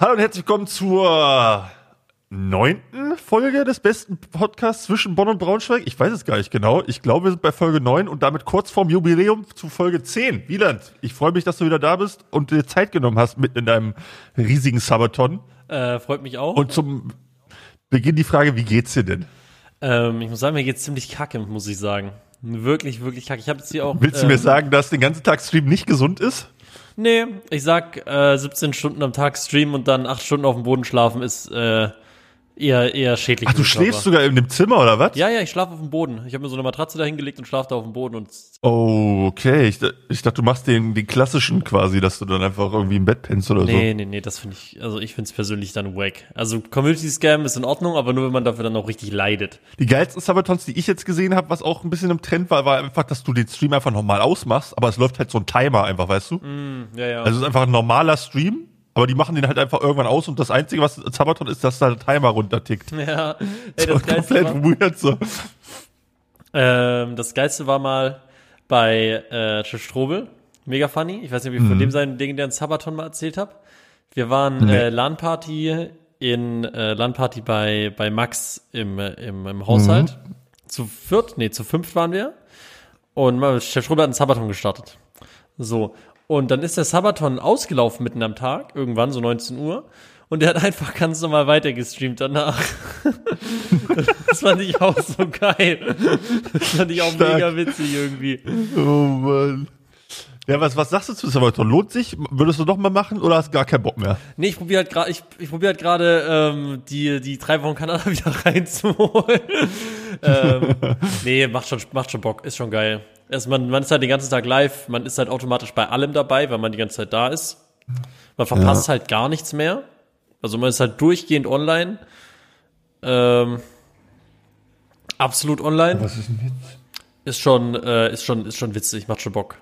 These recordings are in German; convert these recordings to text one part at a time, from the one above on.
Hallo und herzlich willkommen zur neunten Folge des besten Podcasts zwischen Bonn und Braunschweig. Ich weiß es gar nicht genau. Ich glaube, wir sind bei Folge neun und damit kurz vorm Jubiläum zu Folge zehn. Wieland, ich freue mich, dass du wieder da bist und dir Zeit genommen hast mitten in deinem riesigen Sabaton. Äh, freut mich auch. Und zum Beginn die Frage, wie geht's dir denn? Ähm, ich muss sagen, mir geht's ziemlich kacke, muss ich sagen. Wirklich, wirklich kacke. Ich habe jetzt hier auch. Willst du ähm, mir sagen, dass den ganzen Tag Stream nicht gesund ist? Nee, ich sag, äh, 17 Stunden am Tag streamen und dann 8 Stunden auf dem Boden schlafen ist äh, eher, eher schädlich. Ach, du schläfst sogar in dem Zimmer oder was? Ja, ja, ich schlafe auf dem Boden. Ich habe mir so eine Matratze da hingelegt und schlafe da auf dem Boden und Oh, okay. Ich, ich dachte, du machst den, den klassischen quasi, dass du dann einfach irgendwie im Bett pennst oder Nee, nee, nee, das finde ich, also ich finde es persönlich dann wack. Also Community Scam ist in Ordnung, aber nur wenn man dafür dann auch richtig leidet. so. Die geilsten Sabatons, die ich jetzt gesehen habe, was auch ein bisschen im Trend war, war einfach, dass du den Stream einfach nochmal ausmachst, aber es läuft halt so ein Timer einfach, weißt du? Ja, ja. Also es ist einfach ein normaler Stream, aber die machen den halt einfach irgendwann aus und das Einzige, was Sabaton ist, dass da der Timer runtertickt. ja. Ey, So das Geilste komplett war, weird so. ähm, das Geilste war mal bei äh, Chef Strobel. Mega funny. Ich weiß nicht, ob ich Mhm. von dem seinen legendären Sabaton mal erzählt habe. Wir waren Nee. äh, LAN-Party in äh, LAN-Party bei, bei Max im, im, im Haushalt. Mhm. Zu viert, nee, zu fünft waren wir. Und Chef Strobel hat einen Sabaton gestartet. So. Und dann ist der Sabaton ausgelaufen mitten am Tag, irgendwann so 19 Uhr. Und der hat einfach ganz normal weitergestreamt danach. das fand ich auch so geil. Das fand ich auch Stark. mega witzig irgendwie. Oh Mann. Ja, was, was sagst du zu Sabaton? Lohnt sich? Würdest du noch mal machen oder hast gar keinen Bock mehr? Nee, ich probiere halt gerade, ich, ich probiere halt gerade ähm, die die drei Wochen Kanada wieder reinzuholen. ähm, nee, macht schon macht schon Bock, ist schon geil. Erst man man ist halt den ganzen Tag live, man ist halt automatisch bei allem dabei, weil man die ganze Zeit da ist. Man verpasst halt gar nichts mehr. Also man ist halt durchgehend online. Ähm, absolut online. Was ist denn jetzt? Ist schon, äh, ist schon, ist schon witzig, macht schon Bock.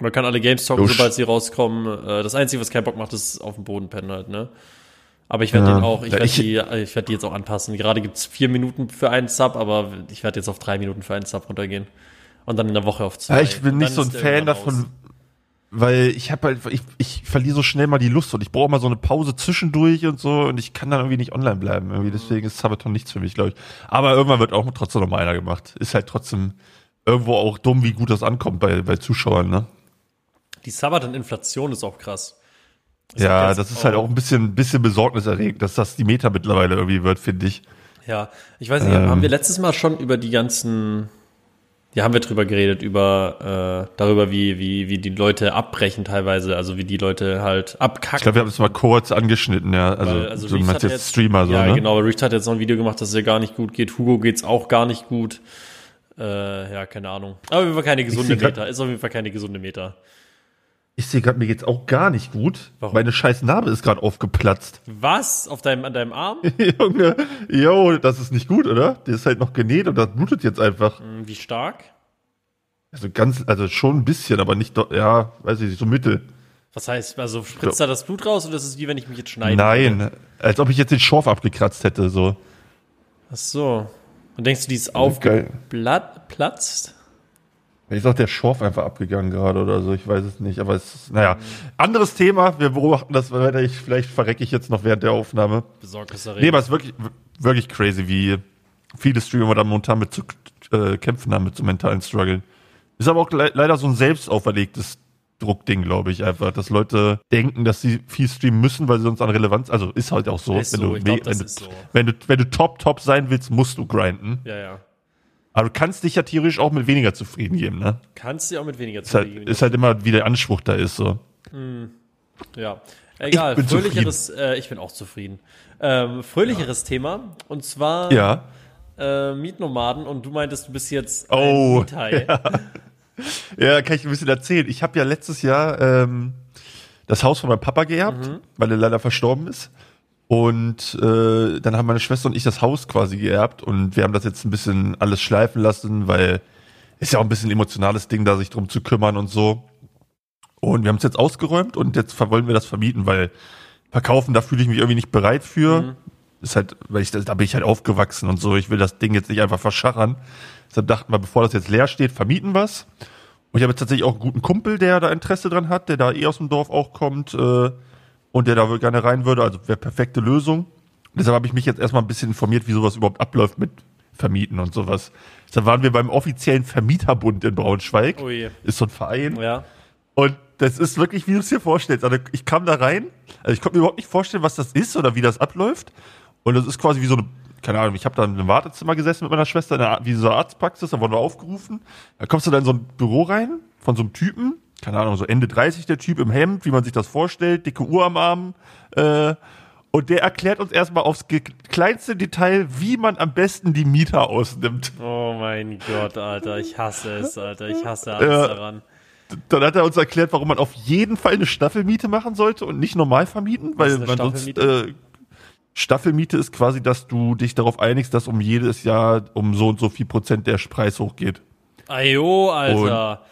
Man kann alle Games zocken, Lusch. sobald sie rauskommen. Äh, das Einzige, was keinen Bock macht, ist auf dem Boden pennen halt, ne? Aber ich werde Ja. den auch, ich Ja, werde die, äh, ich werde die jetzt auch anpassen. Gerade gibt's vier Minuten für einen Sub, aber ich werde jetzt auf drei Minuten für einen Sub runtergehen. Und dann in der Woche auf zwei. Ja, ich bin nicht so ein Fan davon, weil ich habe halt, ich, ich verliere so schnell mal die Lust und ich brauche mal so eine Pause zwischendurch und so und ich kann dann irgendwie nicht online bleiben. Irgendwie deswegen ist Sabaton nichts für mich, glaube ich. Aber irgendwann wird auch trotzdem noch mal einer gemacht. Ist halt trotzdem irgendwo auch dumm, wie gut das ankommt bei, bei Zuschauern, ne? Die Sabaton-Inflation ist auch krass. Sag Ja, das ist halt auch ein bisschen, bisschen besorgniserregend, dass das die Meta mittlerweile irgendwie wird, finde ich. Ja, ich weiß nicht, Ähm. haben wir letztes Mal schon über die ganzen, ja, haben wir drüber geredet, über, äh, darüber, wie, wie, wie die Leute abbrechen teilweise, also wie die Leute halt abkacken. Ich glaube, wir haben es mal kurz angeschnitten, ja. Also, Weil, also du Reeves meinst jetzt Streamer so, ja, ne? genau. Reach hat jetzt noch ein Video gemacht, dass es ihr gar nicht gut geht. Hugo geht's auch gar nicht gut. Äh, ja, keine Ahnung. Aber auf jeden Fall keine gesunde Meter. Ist auf jeden Fall keine gesunde Meter. Ich sehe gerade, mir geht's auch gar nicht gut. Warum? Meine scheiß Narbe ist gerade aufgeplatzt. Was? Auf deinem, an deinem Arm? Junge, yo, das ist nicht gut, oder? Der ist halt noch genäht und das blutet jetzt einfach. Hm, Wie stark? Also ganz, also schon ein bisschen, aber nicht, ja, weiß ich nicht, so mittel. Was heißt, also spritzt da das Blut raus oder ist es wie wenn ich mich jetzt schneide? Nein, als ob ich jetzt den Schorf abgekratzt hätte, so. Ach so. Und denkst du, die ist Geil. aufgeplatzt? Vielleicht ist auch der Schorf einfach abgegangen gerade oder so, ich weiß es nicht, aber es ist, naja. Anderes Thema, wir beobachten das weiter, ich, vielleicht verrecke ich jetzt noch während der Aufnahme. Besorgniserregend. Nee, aber es ist wirklich, wirklich crazy, wie viele Streamer da momentan mit zu äh, kämpfen haben, mit so mentalen Struggeln. Ist aber auch le leider so ein selbst auferlegtes Druckding, glaube ich, einfach, dass Leute denken, dass sie viel streamen müssen, weil sie sonst an Relevanz, also ist halt auch so, Ist wenn, so, du, glaub, so. wenn du wenn du top top sein willst, musst du grinden. Ja, ja. Aber du kannst dich ja theoretisch auch mit weniger zufrieden geben, ne? Kannst du auch mit weniger Ist halt, zufrieden. ist halt immer, wie der Anspruch da ist, so. Ja, egal. bin fröhlicheres, äh, ich bin auch zufrieden. Ähm, fröhlicheres Thema und zwar Ja. äh, Mietnomaden und du meintest, du bist jetzt Oh, ein Miethai. Ja, kann ich ein bisschen erzählen. Ich habe ja letztes Jahr ähm, das Haus von meinem Papa geerbt, weil er leider verstorben ist. Und äh, dann haben meine Schwester und ich das Haus quasi geerbt und wir haben das jetzt ein bisschen alles schleifen lassen, weil ist ja auch ein bisschen ein emotionales Ding, da sich drum zu kümmern und so. Und wir haben es jetzt ausgeräumt und jetzt wollen wir das vermieten, weil verkaufen, da fühle ich mich irgendwie nicht bereit für. Ist halt, weil ich da bin ich halt aufgewachsen und so. Ich will das Ding jetzt nicht einfach verschachern. Deshalb dachten wir, bevor das jetzt leer steht, vermieten wir's. Und ich habe jetzt tatsächlich auch einen guten Kumpel, der da Interesse dran hat, der da eh aus dem Dorf auch kommt. Äh, und der da wohl gerne rein würde, also wäre perfekte Lösung. Deshalb habe ich mich jetzt erstmal ein bisschen informiert, wie sowas überhaupt abläuft mit Vermieten und sowas. Da waren wir beim offiziellen Vermieterbund in Braunschweig. Oh je. Ist so ein Verein. Ja. Und das ist wirklich, wie du es dir vorstellst. Also ich kam da rein, also ich konnte mir überhaupt nicht vorstellen, was das ist oder wie das abläuft. Und das ist quasi wie so eine, keine Ahnung, ich habe da in einem Wartezimmer gesessen mit meiner Schwester, in einer, wie so eine Arztpraxis, da wurden wir aufgerufen. Da kommst du dann in so ein Büro rein von so einem Typen, keine Ahnung, so Ende 30 der Typ im Hemd, wie man sich das vorstellt, dicke Uhr am Arm. Äh, und der erklärt uns erstmal aufs kleinste Detail, wie man am besten die Mieter ausnimmt. Oh mein Gott, Alter, ich hasse es, Alter, ich hasse alles Ja. daran. Dann hat er uns erklärt, warum man auf jeden Fall eine Staffelmiete machen sollte und nicht normal vermieten, weil man sonst Staffelmiete? äh, Staffelmiete ist quasi, dass du dich darauf einigst, dass um jedes Jahr um so und so viel Prozent der Preis hochgeht. Ajo, Alter.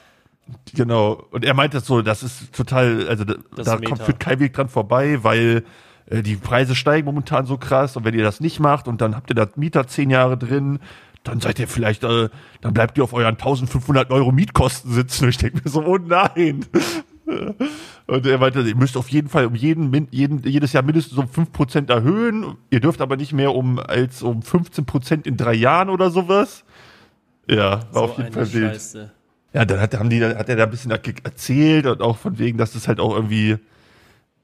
Genau. Und er meinte so, das ist total, also da, Das da kommt führt kein Weg dran vorbei, weil äh, die Preise steigen momentan so krass und wenn ihr das nicht macht und dann habt ihr da Mieter zehn Jahre drin, dann seid ihr vielleicht, äh, dann bleibt ihr auf euren 1500 Euro Mietkosten sitzen. Und ich denke mir so, oh nein. Und er meinte, ihr müsst auf jeden Fall um jeden, jeden jedes Jahr mindestens um 5% erhöhen. Ihr dürft aber nicht mehr um als um 15% in drei Jahren oder sowas. Ja, war auf jeden Fall wild. Scheiße. Ja, dann hat, haben die, hat er da ein bisschen erzählt und auch von wegen, dass das halt auch irgendwie,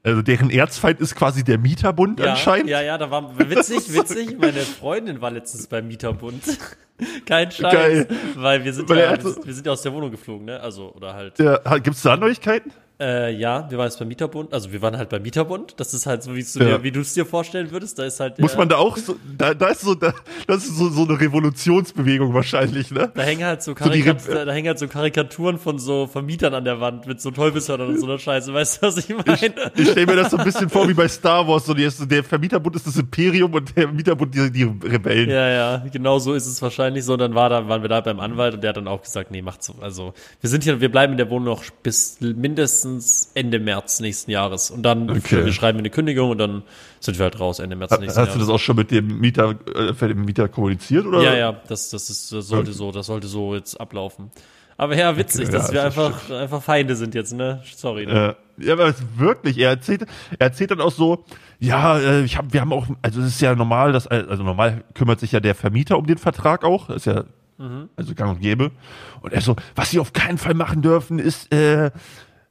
also deren Erzfeind ist quasi der Mieterbund Ja, anscheinend. ja, ja, da war witzig, witzig. Meine Freundin war letztens beim Mieterbund. Kein Scheiß. Geil. Weil wir sind Weil ja, wir sind ja aus der Wohnung geflogen, ne? Also, oder halt. Ja, gibt's da Neuigkeiten? Äh, ja, wir waren jetzt beim Mieterbund. Also, wir waren halt beim Mieterbund. Das ist halt so, wie du Ja. dir, wie du es dir vorstellen würdest. Da ist halt. Muss man da auch so, da, da ist so, da, das ist so, so eine Revolutionsbewegung wahrscheinlich, ne? Da hängen halt so, So die Karikat Rep- da hängen halt so Karikaturen von so Vermietern an der Wand mit so Teufelshörnern und so einer Scheiße. Weißt du, was ich meine? Ich stelle mir das so ein bisschen vor wie bei Star Wars, so die, der Vermieterbund ist das Imperium und der Mieterbund die, die Rebellen. Ja, ja, genau so ist es wahrscheinlich so. Und dann war da, waren wir da beim Anwalt und der hat dann auch gesagt, nee, macht so. Also, wir sind hier, wir bleiben in der Wohnung noch bis mindestens Ende März nächsten Jahres. Und dann, Okay. wir schreiben eine Kündigung und dann sind wir halt raus Ende März Hast nächsten du das Jahres. auch schon mit dem Mieter, äh, für den Mieter kommuniziert, oder? Ja, ja, das, das ist, das sollte so, das sollte so jetzt ablaufen. Aber ja, witzig, Okay, dass ja, wir einfach, einfach Feinde sind jetzt, ne? Sorry. Ne? Ja, aber es ist wirklich, er erzählt, er erzählt dann auch so, ja, äh, ich hab, wir haben auch, also es ist ja normal, dass, also normal kümmert sich ja der Vermieter um den Vertrag auch, das ist ja, also gang und gäbe. Und er so, was sie auf keinen Fall machen dürfen, ist, äh,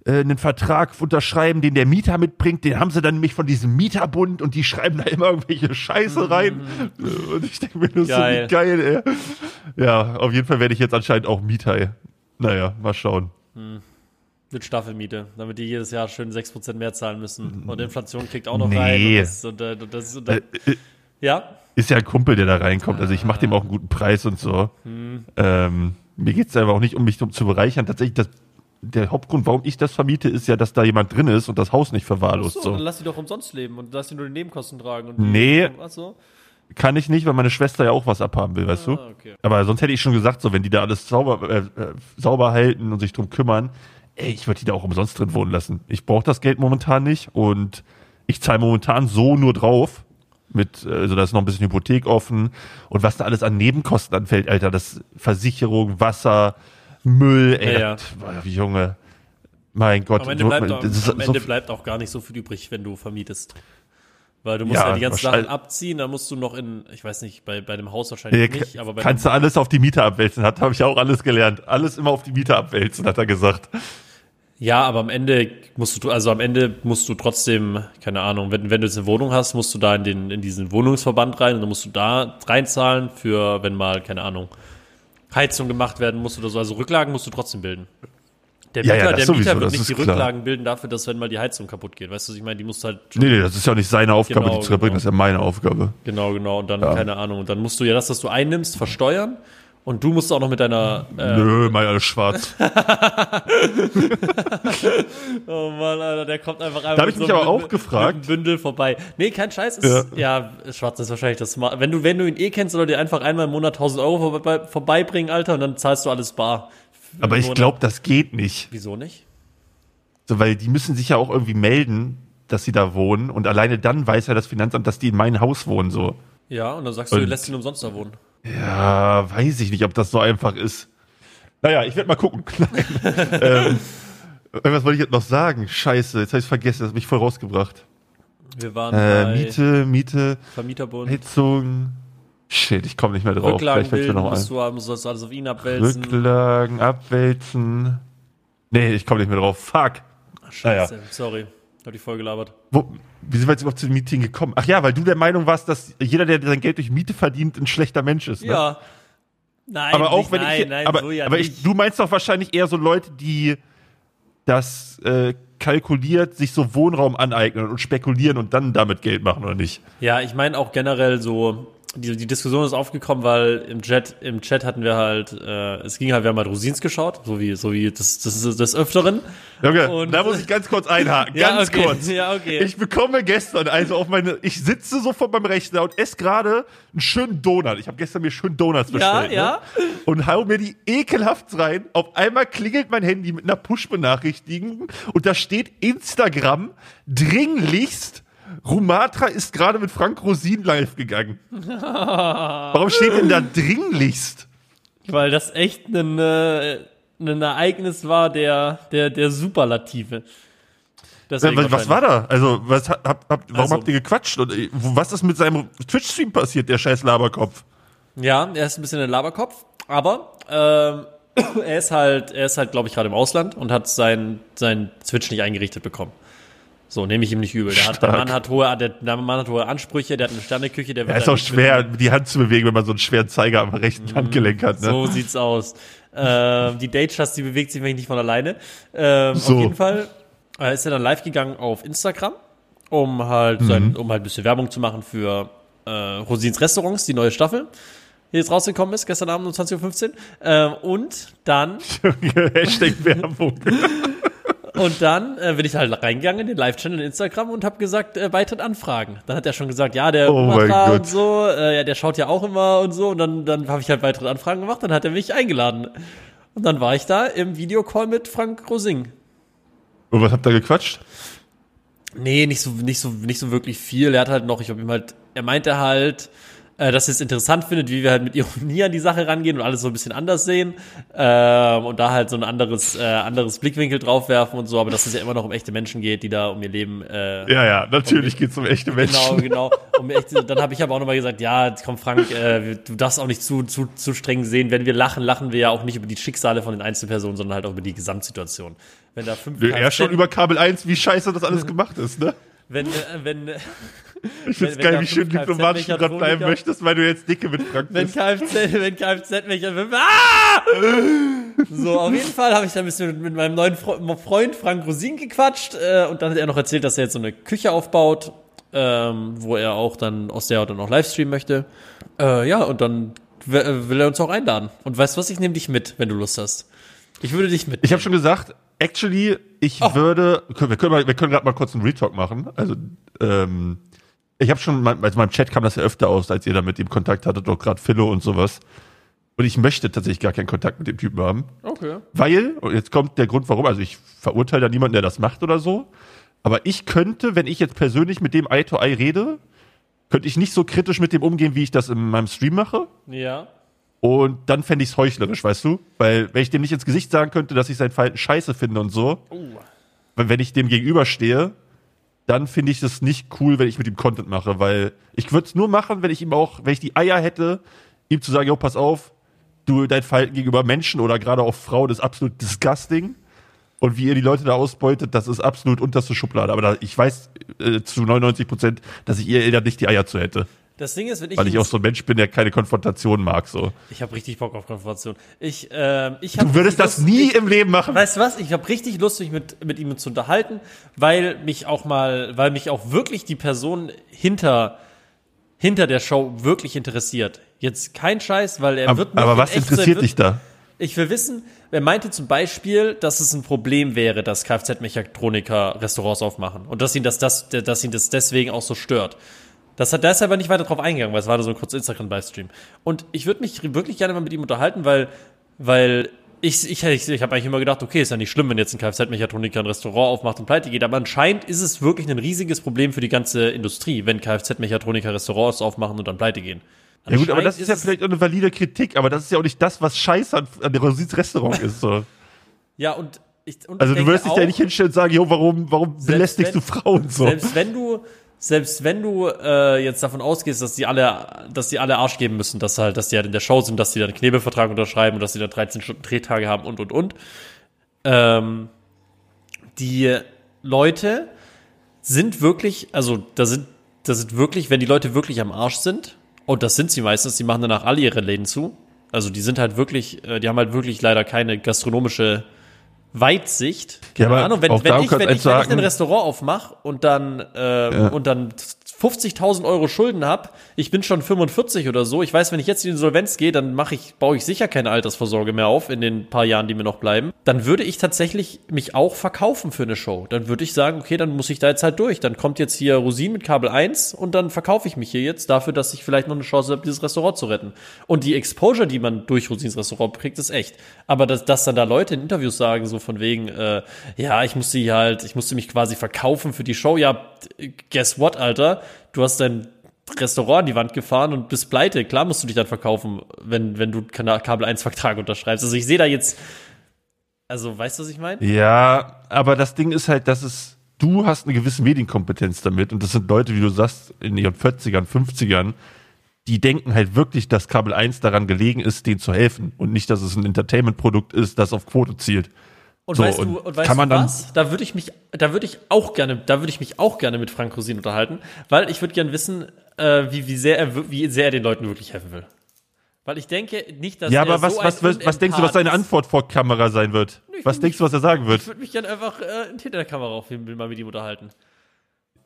äh, einen Vertrag unterschreiben, den der Mieter mitbringt, den haben sie dann nämlich von diesem Mieterbund und die schreiben da immer irgendwelche Scheiße rein. Und ich denke mir, das ist so Geil. wie geil, ey. Ja, auf jeden Fall werde ich jetzt anscheinend auch Mieter, ey. Naja, mal schauen. Mit Staffelmiete, damit die jedes Jahr schön 6% mehr zahlen müssen. Und Inflation kickt auch noch Nee. rein. Und das, und, äh, das, und, Äh, äh, ja, ist ja ein Kumpel, der da reinkommt. Also ich mache dem auch einen guten Preis und so. Ähm, mir geht's aber auch nicht um mich um zu bereichern. Tatsächlich, das, der Hauptgrund, warum ich das vermiete, ist ja, dass da jemand drin ist und das Haus nicht verwahrlost. so, dann lass sie doch umsonst leben und lass sie nur die Nebenkosten tragen. Und Nee. Ach so? Kann ich nicht, weil meine Schwester ja auch was abhaben will, weißt du? Ah, okay. Aber sonst hätte ich schon gesagt, so wenn die da alles sauber, äh, äh, sauber halten und sich drum kümmern, ey, ich würde die da auch umsonst drin wohnen lassen. Ich brauche das Geld momentan nicht und ich zahle momentan so nur drauf. Mit, also da ist noch ein bisschen Hypothek offen und was da alles an Nebenkosten anfällt, Alter, das Versicherung, Wasser, Müll, ey, Ja, ja. Junge, mein Gott, Am Ende, so- bleibt, auch, das ist am Ende so, bleibt auch gar nicht so viel übrig, wenn du vermietest. Weil du musst Ja, ja, die ganzen Sachen abziehen, dann musst du noch in, ich weiß nicht, bei, bei dem Haus wahrscheinlich Nee, nicht, aber bei kannst du alles auf die Mieter abwälzen, hat habe ich auch alles gelernt. Alles immer auf die Mieter abwälzen, hat er gesagt. Ja, aber am Ende musst du, also am Ende musst du trotzdem, keine Ahnung, wenn, wenn du jetzt eine Wohnung hast, musst du da in den, in diesen Wohnungsverband rein und dann musst du da reinzahlen für, wenn mal, keine Ahnung, Heizung gemacht werden muss oder so. Also Rücklagen musst du trotzdem bilden. Der Ja, Mieter, ja, das der sowieso, Mieter wird nicht die klar. Rücklagen bilden dafür, dass wenn mal die Heizung kaputt geht. Weißt du, was ich meine, die musst du halt Nee, nee, das ist ja nicht seine Aufgabe, Genau, die zu erbringen, genau. das ist ja meine Aufgabe. Genau, genau. Und dann, keine Ahnung. Und dann musst du ja das, was du einnimmst, versteuern. Und du musst auch noch mit deiner. Äh, Nö, mal alles schwarz. oh Mann, Alter, der kommt einfach Da einfach. hab ich mich aber auch gefragt. Bündel vorbei. Nee, kein Scheiß. Ist, ja. schwarz ist wahrscheinlich das Smart. Wenn du, wenn du ihn eh kennst, soll er dir einfach einmal im Monat 1000 Euro vorbei, vorbeibringen, Alter, und dann zahlst du alles bar. Aber ich glaube, das geht nicht. Wieso nicht? So, weil die müssen sich ja auch irgendwie melden, dass sie da wohnen. Und alleine dann weiß ja das Finanzamt, dass die in meinem Haus wohnen, so. Ja, und dann sagst du, Und- du lässt ihn umsonst da wohnen. Ja, weiß ich nicht, ob das so einfach ist. Naja, ich werde mal gucken. ähm, was wollte ich jetzt noch sagen? Scheiße, jetzt habe ich vergessen, das hat mich voll rausgebracht. Wir waren Äh, bei Miete, Miete, Vermieterbund. Heizung. Shit, ich komme nicht mehr drauf. Rücklagen Vielleicht bilden, noch musst du haben, sollst du alles auf ihn abwälzen. Rücklagen, abwälzen. Nee, ich komme nicht mehr drauf. Fuck. Scheiße, sorry. Hab die voll gelabert. Wo, wie sind wir jetzt überhaupt zu dem Meeting gekommen? Ach ja, weil du der Meinung warst, dass jeder, der sein Geld durch Miete verdient, ein schlechter Mensch ist. Ne? Ja. Nein, aber auch nicht, wenn nein, ich, nein, aber, so ja aber ich, du meinst doch wahrscheinlich eher so Leute, die das äh, kalkuliert, sich so Wohnraum aneignen und spekulieren und dann damit Geld machen oder nicht? Ja, ich meine auch generell so, die, die Diskussion ist aufgekommen, weil im Chat, im Chat hatten wir halt, äh, es ging halt, wir haben halt Rosins geschaut, so wie, so wie das, das ist des Öfteren. Okay, Und- da muss ich ganz kurz einhaken. Ja, ganz okay, kurz. ja, okay. Ich bekomme gestern also auf meine, ich sitze so vor meinem Rechner und esse gerade einen schönen Donut. Ich habe gestern mir schön Donuts bestellt. ja. Ne? Und hau mir die ekelhaft rein. Auf einmal klingelt mein Handy mit einer Push-Benachrichtigung und da steht Instagram dringlichst. Rumatra ist gerade mit Frank Rosin live gegangen. Warum steht denn da dringlichst? Weil das echt ein, äh, ein Ereignis war der, der, der Superlative. Deswegen Was, war da? Also, was, hab, hab, warum Also- habt ihr gequatscht? Und äh, was ist mit seinem Twitch-Stream passiert, der scheiß Laberkopf? Ja, er ist ein bisschen ein Laberkopf, aber ähm, er ist halt, er ist halt, glaube ich, gerade im Ausland und hat sein, sein Switch nicht eingerichtet bekommen. So, nehme ich ihm nicht übel. Der, hat, der. Mann hat hohe, der, der Mann hat hohe Ansprüche, der hat eine Sterneküche, der Ja, wird ist da auch schwer, die Hand zu bewegen, wenn man so einen schweren Zeiger am rechten Handgelenk hat. Ne? So sieht's aus. Ähm, die Date-Chast, die bewegt sich wirklich nicht von alleine. Ähm, So. Auf jeden Fall äh, ist er dann live gegangen auf Instagram, um halt, sein, Mhm. um halt ein bisschen Werbung zu machen für äh, Rosins Restaurants, die neue Staffel, die jetzt rausgekommen ist, gestern Abend um 20.15 Uhr. Ähm, und dann, Hashtag Werbung. und dann äh, bin ich halt reingegangen in den Live-Channel in Instagram und habe gesagt, äh, weitere Anfragen. Dann hat er schon gesagt, ja, der Oh und so, äh, ja, der schaut ja auch immer und so. Und dann, dann habe ich halt weitere Anfragen gemacht, dann hat er mich eingeladen. Und dann war ich da im Videocall mit Frank Rosing. Und was habt ihr gequatscht? Nee, nicht so, nicht so, nicht so wirklich viel. Er hat halt noch, ich habe ihm halt, er meinte halt, äh, dass er es interessant findet, wie wir halt mit Ironie an die Sache rangehen und alles so ein bisschen anders sehen ähm, und da halt so ein anderes, äh, anderes Blickwinkel drauf werfen und so, aber dass es ja immer noch um echte Menschen geht, die da um ihr Leben äh, Ja, ja, natürlich geht's um echte Menschen. Genau, genau. Um echt, dann habe ich aber auch nochmal gesagt, ja, komm Frank, äh, du darfst auch nicht zu, zu, zu streng sehen. Wenn wir lachen, lachen wir ja auch nicht über die Schicksale von den Einzelpersonen, sondern halt auch über die Gesamtsituation. Wenn da fünf Er Kfz schon über Kabel 1, wie scheiße das alles gemacht ist, ne? wenn, äh, wenn, äh, Ich find's wenn geil, wie schön diplomatisch du gerade bleiben möchtest, weil du jetzt dicke mit Frank wenn bist. Kfz, wenn Kfz mich ah! So, auf jeden Fall habe ich da ein bisschen mit meinem neuen Fre Freund Frank Rosin gequatscht äh, und dann hat er noch erzählt, dass er jetzt so eine Küche aufbaut, ähm, wo er auch dann aus der dann auch Livestreamen möchte. Äh, ja, und dann will er uns auch einladen. Und weißt du was, ich nehme dich mit, wenn du Lust hast. Ich würde dich mit. Ich habe schon gesagt, actually, ich Oh. würde, können- wir können, wir können gerade mal kurz einen Retalk machen. Also, ähm, ich habe schon, mein- also in meinem Chat kam das ja öfter aus, als ihr da mit ihm Kontakt hattet, doch gerade Philo und sowas. Und ich möchte tatsächlich gar keinen Kontakt mit dem Typen haben. Okay. Weil, und jetzt kommt der Grund, warum, also ich verurteile da niemanden, der das macht oder so, aber ich könnte, wenn ich jetzt persönlich mit dem Eye to Eye rede, könnte ich nicht so kritisch mit dem umgehen, wie ich das in meinem Stream mache. Ja. Und dann fände ich es heuchlerisch, weißt du? Weil, wenn ich dem nicht ins Gesicht sagen könnte, dass ich sein Verhalten scheiße finde und so, Oh. wenn ich dem gegenüberstehe, dann finde ich es nicht cool, wenn ich mit ihm Content mache, weil ich würde es nur machen, wenn ich ihm auch, wenn ich die Eier hätte, ihm zu sagen, jo, pass auf, du, dein Verhalten gegenüber Menschen oder gerade auch Frauen ist absolut disgusting. Und wie ihr die Leute da ausbeutet, das ist absolut unterste Schublade. Aber da, ich weiß äh, zu 99 Prozent, dass ich ihr da nicht die Eier zu hätte. Das Ding ist, wenn ich Weil ich auch so ein Mensch bin, der keine Konfrontation mag. So. ich habe richtig Bock auf Konfrontation. Ich, ähm, ich hab Du würdest das Lust- nie ich, im Leben machen. Weißt du was? Ich habe richtig Lust, mich mit, mit ihm zu unterhalten, weil mich auch mal, weil mich auch wirklich die Person hinter, hinter der Show wirklich interessiert. Jetzt kein Scheiß, weil er Aber, wird noch aber was interessiert dich da? Ich will wissen, er meinte zum Beispiel, dass es ein Problem wäre, dass Kfz-Mechatroniker Restaurants aufmachen und dass ihn das, das, dass ihn das deswegen auch so stört. Das hat, da ist er aber nicht weiter drauf eingegangen, weil es war nur so ein kurzer Instagram-Livestream. Und ich würde mich wirklich gerne mal mit ihm unterhalten, weil, weil ich, ich, ich, ich habe eigentlich immer gedacht, okay, ist ja nicht schlimm, wenn jetzt ein Kfz-Mechatroniker ein Restaurant aufmacht und pleite geht, aber anscheinend ist es wirklich ein riesiges Problem für die ganze Industrie, wenn Kfz-Mechatroniker Restaurants aufmachen und dann pleite gehen. Ja gut, aber das Anscheinend ist ja vielleicht auch eine valide Kritik, aber das ist ja auch nicht das, was scheiße an, an der Rosins Restaurant ist. So. Ja, und ich, und Also du wirst dich da nicht hinstellen und sagen, jo, warum, warum belästigst wenn- du Frauen so? Selbst wenn du, selbst wenn du äh, jetzt davon ausgehst, dass die alle, dass die alle Arsch geben müssen, dass halt, dass die halt in der Show sind, dass die dann einen Knebelvertrag unterschreiben und dass die dann 13 Stunden Drehtage haben und und und. Ähm, die Leute sind wirklich, also da sind, da sind wirklich, wenn die Leute wirklich am Arsch sind, und das sind sie meistens, die machen danach alle ihre Läden zu. Also die sind halt wirklich, äh, die haben halt wirklich leider keine gastronomische Weitsicht. Ja, aber Ahnung, wenn, wenn, ich, wenn, ich, wenn ich ein Restaurant aufmache und dann äh, Ja. und dann 50.000 Euro Schulden habe, ich bin schon 45 oder so. Ich weiß, wenn ich jetzt in die Insolvenz gehe, dann mache ich, baue ich sicher keine Altersvorsorge mehr auf in den paar Jahren, die mir noch bleiben. Dann würde ich tatsächlich mich auch verkaufen für eine Show. Dann würde ich sagen, okay, dann muss ich da jetzt halt durch. Dann kommt jetzt hier Rosin mit Kabel 1 und dann verkaufe ich mich hier jetzt dafür, dass ich vielleicht noch eine Chance habe, dieses Restaurant zu retten. Und die Exposure, die man durch Rosins Restaurant kriegt, ist echt. Aber dass, dass dann da Leute in Interviews sagen, so von wegen, äh, ja, ich musste hier halt, ich musste mich quasi verkaufen für die Show. Ja, guess what, Alter? Du hast dein Restaurant an die Wand gefahren und bist pleite. Klar musst du dich dann verkaufen, wenn, wenn du Kabel 1 Vertrag unterschreibst. Also ich sehe da jetzt, also weißt du, was ich meine? Ja, aber das Ding ist halt, dass es, du hast eine gewisse Medienkompetenz damit und das sind Leute, wie du sagst, in ihren 40ern, 50ern, die denken halt wirklich, dass Kabel 1 daran gelegen ist, denen zu helfen und nicht, dass es ein Entertainment-Produkt ist, das auf Quote zielt. Und So, weißt du, und weißt kann man du was? Da würde ich mich, da würde ich auch gerne, da würde ich mich auch gerne mit Frank Rosin unterhalten, weil ich würde gerne wissen, äh, wie, wie sehr er, wie sehr er den Leuten wirklich helfen will. Weil ich denke nicht, dass Ja, er aber was, so was, was, was denkst du, was seine. Antwort vor Kamera sein wird? Ich Was denkst du, was er sagen wird? Ich würde mich gerne einfach äh, hinter der Kamera aufnehmen, will mal mit ihm unterhalten.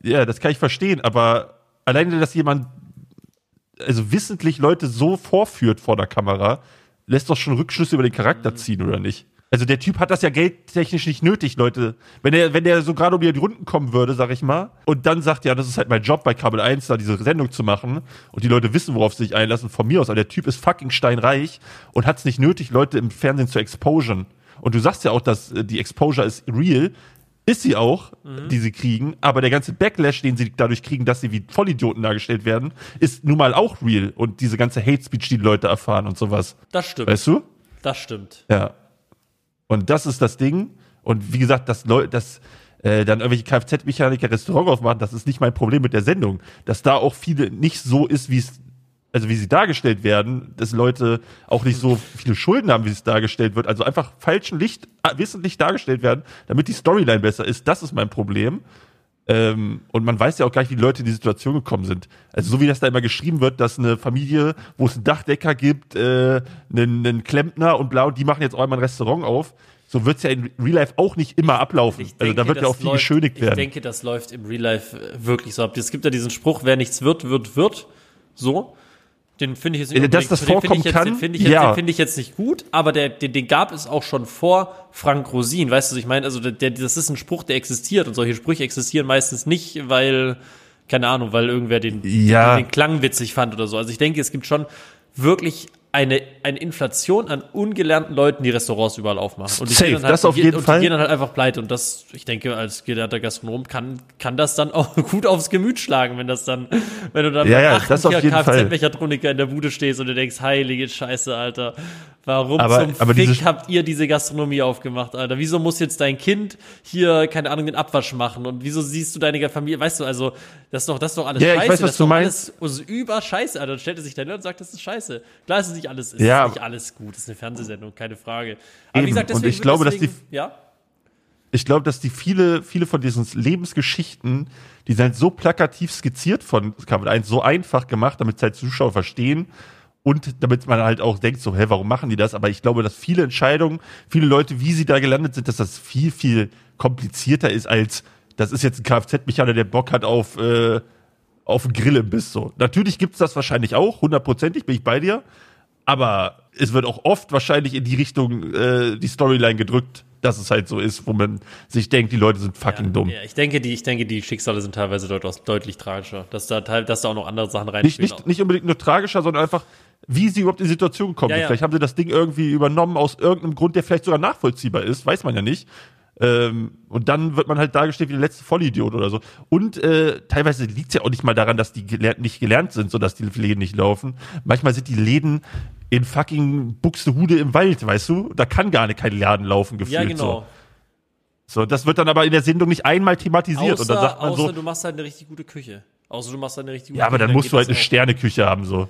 Ja, das kann ich verstehen, aber alleine, dass jemand also wissentlich Leute so vorführt vor der Kamera, lässt doch schon Rückschlüsse über den Charakter ziehen, oder nicht? Also der Typ hat das ja geldtechnisch nicht nötig, Leute. Wenn er, wenn der so gerade um die Runden kommen würde, sag ich mal, und dann sagt, ja, das ist halt mein Job bei Kabel 1, da diese Sendung zu machen, und die Leute wissen, worauf sie sich einlassen, von mir aus, aber der Typ ist fucking steinreich und hat es nicht nötig, Leute im Fernsehen zu exposen. Und du sagst ja auch, dass äh, die Exposure ist real. Ist sie auch, die sie kriegen, aber der ganze Backlash, den sie dadurch kriegen, dass sie wie Vollidioten dargestellt werden, ist nun mal auch real. Und diese ganze Hate Speech, die die Leute erfahren und sowas. Das stimmt. Weißt du? Das stimmt. Ja. Und das ist das Ding. Und wie gesagt, dass Leute, dass äh, dann irgendwelche Kfz-Mechaniker Restaurant aufmachen, das ist nicht mein Problem mit der Sendung. Dass da auch viele nicht so ist, wie es, also wie sie dargestellt werden, dass Leute auch nicht so viele Schulden haben, wie es dargestellt wird. Also einfach falschen Licht, äh, wissentlich dargestellt werden, damit die Storyline besser ist. Das ist mein Problem. Ähm, und man weiß ja auch gar nicht, wie die Leute in die Situation gekommen sind. Also so wie das da immer geschrieben wird, dass eine Familie, wo es einen Dachdecker gibt, äh, einen, einen Klempner und bla, und die machen jetzt auch einmal ein Restaurant auf. So wird's ja in Real Life auch nicht immer ablaufen. Ich also da denke, wird ja auch viel läuft- geschönigt werden. Ich denke, das läuft im Real Life äh, wirklich so ab. Es gibt ja diesen Spruch, wer nichts wird, wird, wird. So. Den finde ich jetzt Äh, dass das den vorkommen ich jetzt, kann? Den finde ich, jetzt- Ja. den finde ich jetzt nicht gut, aber der, den, den gab es auch schon vor Frank Rosin. Weißt du, was ich meine? Also der, der, das ist ein Spruch, der existiert und solche Sprüche existieren meistens nicht, weil, keine Ahnung, weil irgendwer den, Ja. den, den Klang witzig fand oder so. Also ich denke, es gibt schon wirklich eine, eine Inflation an ungelernten Leuten, die Restaurants überall aufmachen. Und die Safe, gehen dann halt, das auf jeden und Fall. Die gehen dann halt einfach pleite. Und das, ich denke, als gelernter Gastronom kann, kann das dann auch gut aufs Gemüt schlagen, wenn das dann, wenn du dann Ja, ja, das auf jeden. Kfz-Mechatroniker in der Bude stehst und du denkst, heilige Scheiße, Alter. Warum Aber- zum aber Fick habt ihr diese Gastronomie aufgemacht, Alter? Wieso muss jetzt dein Kind hier, keine Ahnung, den Abwasch machen? Und wieso siehst du deine Familie? Weißt du, also, das ist doch, das ist doch alles Ja, ich scheiße. weiß, was das ist du meinst. alles also über Scheiße, Alter. Dann stellt er sich dahin und sagt, das ist scheiße. Klar ist es nicht alles, es Ja. ist nicht alles gut. Es ist eine Fernsehsendung, keine Frage. Aber Eben. wie gesagt, Und deswegen, ich glaube, dass deswegen, die- ja, ich glaube, dass die viele, viele von diesen Lebensgeschichten, die sind so plakativ skizziert von Kabel 1, so einfach gemacht, damit es halt Zuschauer verstehen und damit man halt auch denkt, so, hä, warum machen die das? Aber ich glaube, dass viele Entscheidungen, viele Leute, wie sie da gelandet sind, dass das viel, viel komplizierter ist als, das ist jetzt ein Kfz-Mechaniker, der Bock hat auf, äh, auf einen Grillimbiss, so. Natürlich gibt's das wahrscheinlich auch, hundertprozentig bin ich bei dir, aber es wird auch oft wahrscheinlich in die Richtung äh, die Storyline gedrückt, dass es halt so ist, wo man sich denkt, die Leute sind fucking dumm. Ja, ich denke, die, ich denke, die Schicksale sind teilweise deutlich, deutlich tragischer. Dass da, dass da auch noch andere Sachen Nicht, reinspielen. nicht, nicht unbedingt nur tragischer, sondern einfach, wie sie überhaupt in die Situation gekommen Ja, sind. ja. Vielleicht haben sie das Ding irgendwie übernommen aus irgendeinem Grund, der vielleicht sogar nachvollziehbar ist, weiß man ja nicht. Ähm, und dann wird man halt dargestellt wie der letzte Vollidiot oder so. Und äh, teilweise liegt es ja auch nicht mal daran, dass die gelernt, nicht gelernt sind, sodass die Läden nicht laufen. Manchmal sind die Läden in fucking Buxtehude im Wald, weißt du? Da kann gar nicht kein Laden laufen, gefühlt ja, genau. so. So, das wird dann aber in der Sendung nicht einmal thematisiert. Außer, und dann sagt man außer so, du machst halt eine richtig gute Küche. Außer du machst halt eine richtig gute ja, aber Küche, dann musst du halt eine. Sterneküche haben, so.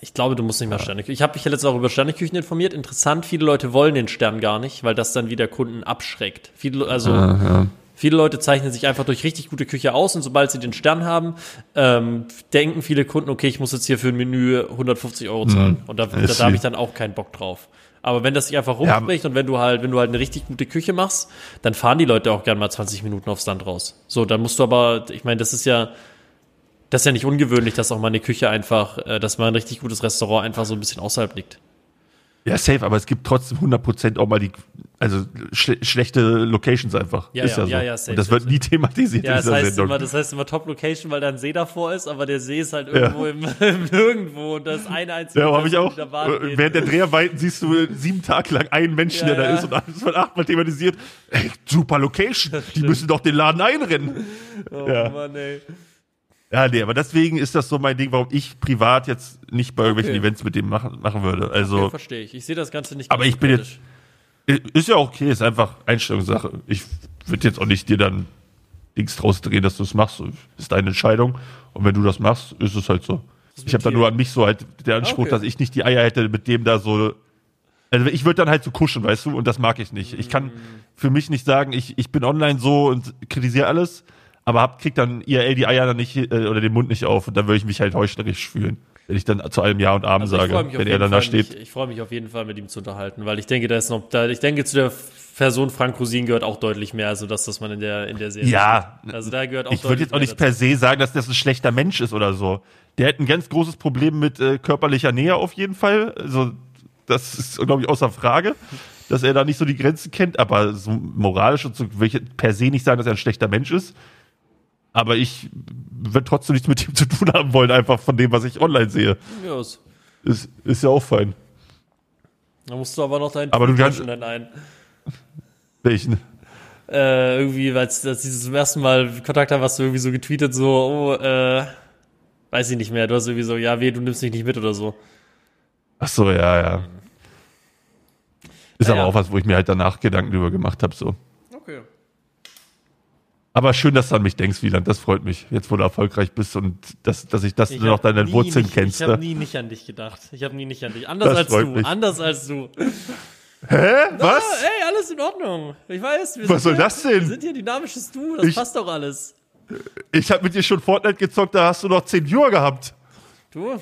Ich glaube, du musst nicht mal Sterneküche. Ich habe mich ja letztens auch über Sterneküchen informiert. Interessant, viele Leute wollen den Stern gar nicht, weil das dann wieder Kunden abschreckt. Viele, also viele Leute zeichnen sich einfach durch richtig gute Küche aus und sobald sie den Stern haben, ähm, denken viele Kunden, okay, ich muss jetzt hier für ein Menü 150 Euro zahlen. Und da, da, da habe ich dann auch keinen Bock drauf. Aber wenn das sich einfach rumspricht und wenn du halt, wenn du halt eine richtig gute Küche machst, dann fahren die Leute auch gern mal 20 Minuten aufs Land raus. So, dann musst du aber, ich meine, das ist ja, das ist ja nicht ungewöhnlich, dass auch mal eine Küche einfach, äh, dass mal ein richtig gutes Restaurant einfach so ein bisschen außerhalb liegt. Ja, safe, aber es gibt trotzdem 100% auch mal die, also schle schlechte Locations einfach. Ja, ist ja, ja, so. ja, ja, safe, Und das safe, wird nie thematisiert Ja, in das dieser heißt, Sendung. immer, das heißt immer Top Location, weil da ein See davor ist, aber der See ist halt irgendwo im, im Nirgendwo und da ist eine einzige Ja, habe ich auch. geht. Während der Dreharbeiten siehst du sieben Tage lang einen Menschen, Ja, der da ja. ist und alles wird achtmal thematisiert. Ey, super Location. Die müssen doch den Laden einrennen. oh, ja. Mann, ey. Ja, nee, aber deswegen ist das so mein Ding, warum ich privat jetzt nicht bei irgendwelchen Okay. Events mit dem machen, machen würde. Okay, Also, verstehe ich. Ich sehe das Ganze nicht Aber ich bin kritisch. ist ja okay, ist einfach Einstellungssache. Ich würde jetzt auch nicht dir dann Dings draus drehen, dass du es machst. Ist deine Entscheidung. Und wenn du das machst, ist es halt so. Ich habe da nur an mich so halt der Anspruch, Okay. dass ich nicht die Eier hätte, mit dem da so. Also ich würde dann halt so kuschen, weißt du, und das mag ich nicht. Ich kann für mich nicht sagen, ich, ich bin online so und kritisiere alles, aber hab, krieg dann IRL die Eier dann nicht äh, oder den Mund nicht auf und dann würde ich mich halt heuchlerisch fühlen, wenn ich dann zu allem Ja und Abend Also sage, wenn er dann Fall, da steht. Mich, ich freue mich auf jeden Fall, mit ihm zu unterhalten, weil ich denke, da ist noch, da, ich denke, zu der Person Frank Rosin gehört auch deutlich mehr, also das, was man in der, in der Serie Ja, sieht. Also da gehört auch ich würde jetzt auch nicht per se sagen, dass das ein schlechter Mensch ist oder so. Der hat ein ganz großes Problem mit äh, körperlicher Nähe auf jeden Fall. Also das ist, glaube ich, außer Frage, dass er da nicht so die Grenzen kennt. Aber so moralisch und so will ich per se nicht sagen, dass er ein schlechter Mensch ist. Aber ich würde trotzdem nichts mit ihm zu tun haben wollen, einfach von dem, was ich online sehe. Ja, ist- Ist, ist ja auch fein. Da musst du aber noch deinen Aber du kannst- Tweet ein. Welchen? Äh, irgendwie, als, als sie zum ersten Mal Kontakt haben, hast du irgendwie so getweetet, so, oh, äh, weiß ich nicht mehr. Du hast irgendwie so, ja, weh, du nimmst mich nicht mit oder so. Ach so, ja, ja. Ist Naja. aber auch was, wo ich mir halt danach Gedanken drüber gemacht habe, so. Aber schön, dass du an mich denkst, Wieland. Das freut mich. Jetzt, wo du erfolgreich bist und dass, dass ich, dass du noch deine Wurzeln kennst. Ich habe ne? nie nicht an dich gedacht. Ich habe nie nicht an dich. Anders Das als du. mich. Anders als du. Hä? Was? Ah, ey, alles in Ordnung. Ich weiß. Wir Was soll hier, das denn? Wir sind hier dynamisches Du. Das Ich- passt doch alles. Ich habe mit dir schon Fortnite gezockt, da hast du noch 10 Viewer gehabt. Du.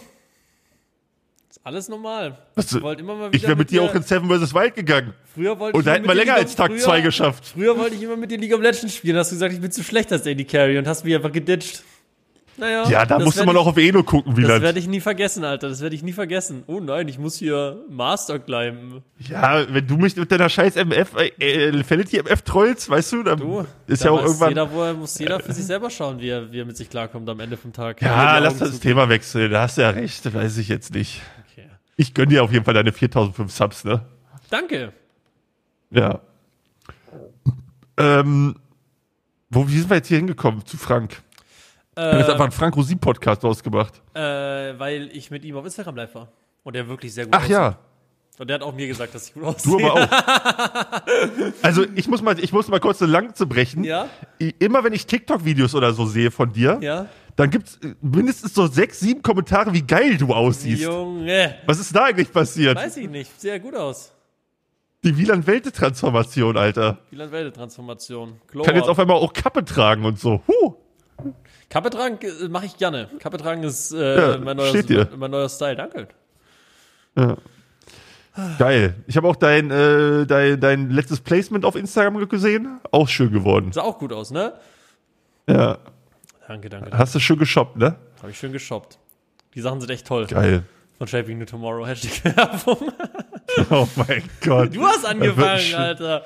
Alles normal. Was- Ich immer Ich wäre mit dir auch in Seven vs. Wild gegangen. Früher wollte Und da hätten wir länger League als Tag früher- 2 geschafft. Früher wollte ich immer mit dir League of Legends spielen. Hast du gesagt, ich bin zu schlecht als AD Carry und hast mich einfach geditcht. Naja. Ja, da das musste man ich- auch auf Elo gucken, Das Wieland. werde ich nie vergessen, Alter. Das werde ich nie vergessen. Oh nein, ich muss hier Master climben. Ja, wenn du mich mit deiner scheiß MF, äh, Infinity MF trollst, weißt du, dann Du, ist ja auch irgendwann. Jeder, wo er, muss jeder für sich selber schauen, wie er, wie er mit sich klarkommt am Ende vom Tag. ja, lass das. Thema wechseln. Da hast du ja recht. Weiß ich jetzt nicht. Ich gönn dir auf jeden Fall deine 4005 Subs, ne? Danke. Ja. Ähm, wo, wie sind wir jetzt hier hingekommen? Zu Frank. Wir haben jetzt Äh, einfach einen Frank Rosin Podcast ausgemacht. äh, weil ich mit ihm auf Instagram live war. Und der wirklich sehr gut Ach aussieht. ja, Und der hat auch mir gesagt, dass ich gut aussehe. du aber auch. Also ich muss mal, ich muss mal kurz eine Lanze brechen. Ja? Immer wenn ich TikTok-Videos oder so sehe von dir, Ja? Dann gibt's äh, mindestens so sechs, sieben Kommentare, wie geil du aussiehst. Junge. Was ist da eigentlich passiert? Weiß ich nicht. Sehr gut aus. Die Wieland-Welte-Transformation, Alter. Wieland-Welde-Transformation. Glow Kann jetzt auf einmal auch Kappe tragen und so. Huh. Kappe tragen äh, mache ich gerne. Kappe tragen ist äh, Ja, mein, dir. mein neuer Style. Danke. Geil. Ich habe auch dein, äh, dein, dein letztes Placement auf Instagram gesehen. Auch schön geworden. Sah auch gut aus, ne? Ja. Danke, danke. Hast du schön geshoppt, ne? Habe ich schön geshoppt. Die Sachen sind echt toll. Geil. Von Shaping New Tomorrow. Hashtag Werbung. Oh mein Gott. Du hast angefangen. Alter.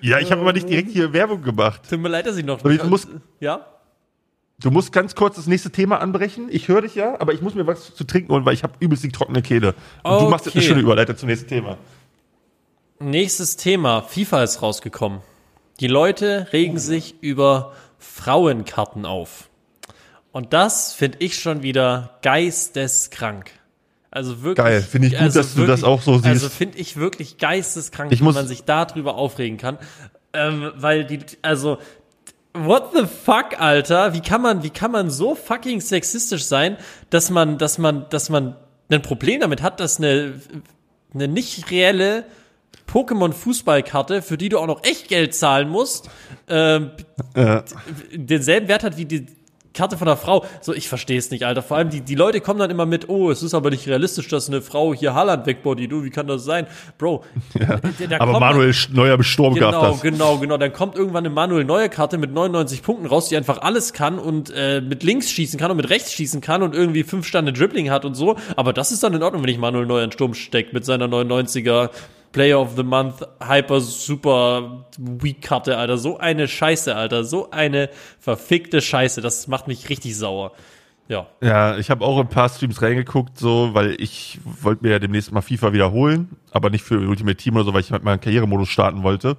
Ja, ich habe aber nicht direkt hier Werbung gemacht. Tut mir leid, dass ich noch. Aber ich muss- ja? Du musst ganz kurz das nächste Thema anbrechen. Ich höre dich ja, aber ich muss mir was zu trinken holen, weil ich habe übelst die trockene Kehle. Und du machst jetzt eine Okay. schöne Überleitung zum nächsten Thema. Nächstes Thema. FIFA ist rausgekommen. Die Leute regen sich über Frauenkarten auf. Und das finde ich schon wieder geisteskrank. Also wirklich. Geil. Finde ich gut, also dass du das wirklich- auch so siehst. Also finde ich wirklich geisteskrank, Ich muss- man sich darüber aufregen kann. Ähm, weil die, also, what the fuck, Alter? Wie kann man, wie kann man so fucking sexistisch sein, dass man, dass man, dass man ein Problem damit hat, dass eine, eine nicht reelle Pokémon-Fußballkarte, für die du auch noch echt Geld zahlen musst, ähm, ja. denselben Wert hat wie die Karte von einer Frau. So, ich verstehe es nicht, Alter. Vor allem die, die Leute kommen dann immer mit, oh, es ist aber nicht realistisch, dass eine Frau hier Haaland wegbody, du, wie kann das sein? Bro. Ja. Der, der aber Manuel dann, Neuer im Sturm genau, gehabt hast. Genau, genau, Dann kommt irgendwann eine Manuel Neuer Karte mit 99 Punkten raus, die einfach alles kann und äh, mit links schießen kann und mit rechts schießen kann und irgendwie fünf Stande Dribbling hat und so. Aber das ist dann in Ordnung, wenn ich Manuel Neuer in Sturm steckt mit seiner 99er Player of the Month Hyper Super Weak Karte, Alter. So eine Scheiße, Alter. So eine verfickte Scheiße. Das macht mich richtig sauer. Ja. Ja, ich habe auch ein paar Streams reingeguckt, so, weil ich wollte mir ja demnächst mal FIFA wiederholen, aber nicht für Ultimate Team oder so, weil ich halt mal einen Karrieremodus starten wollte.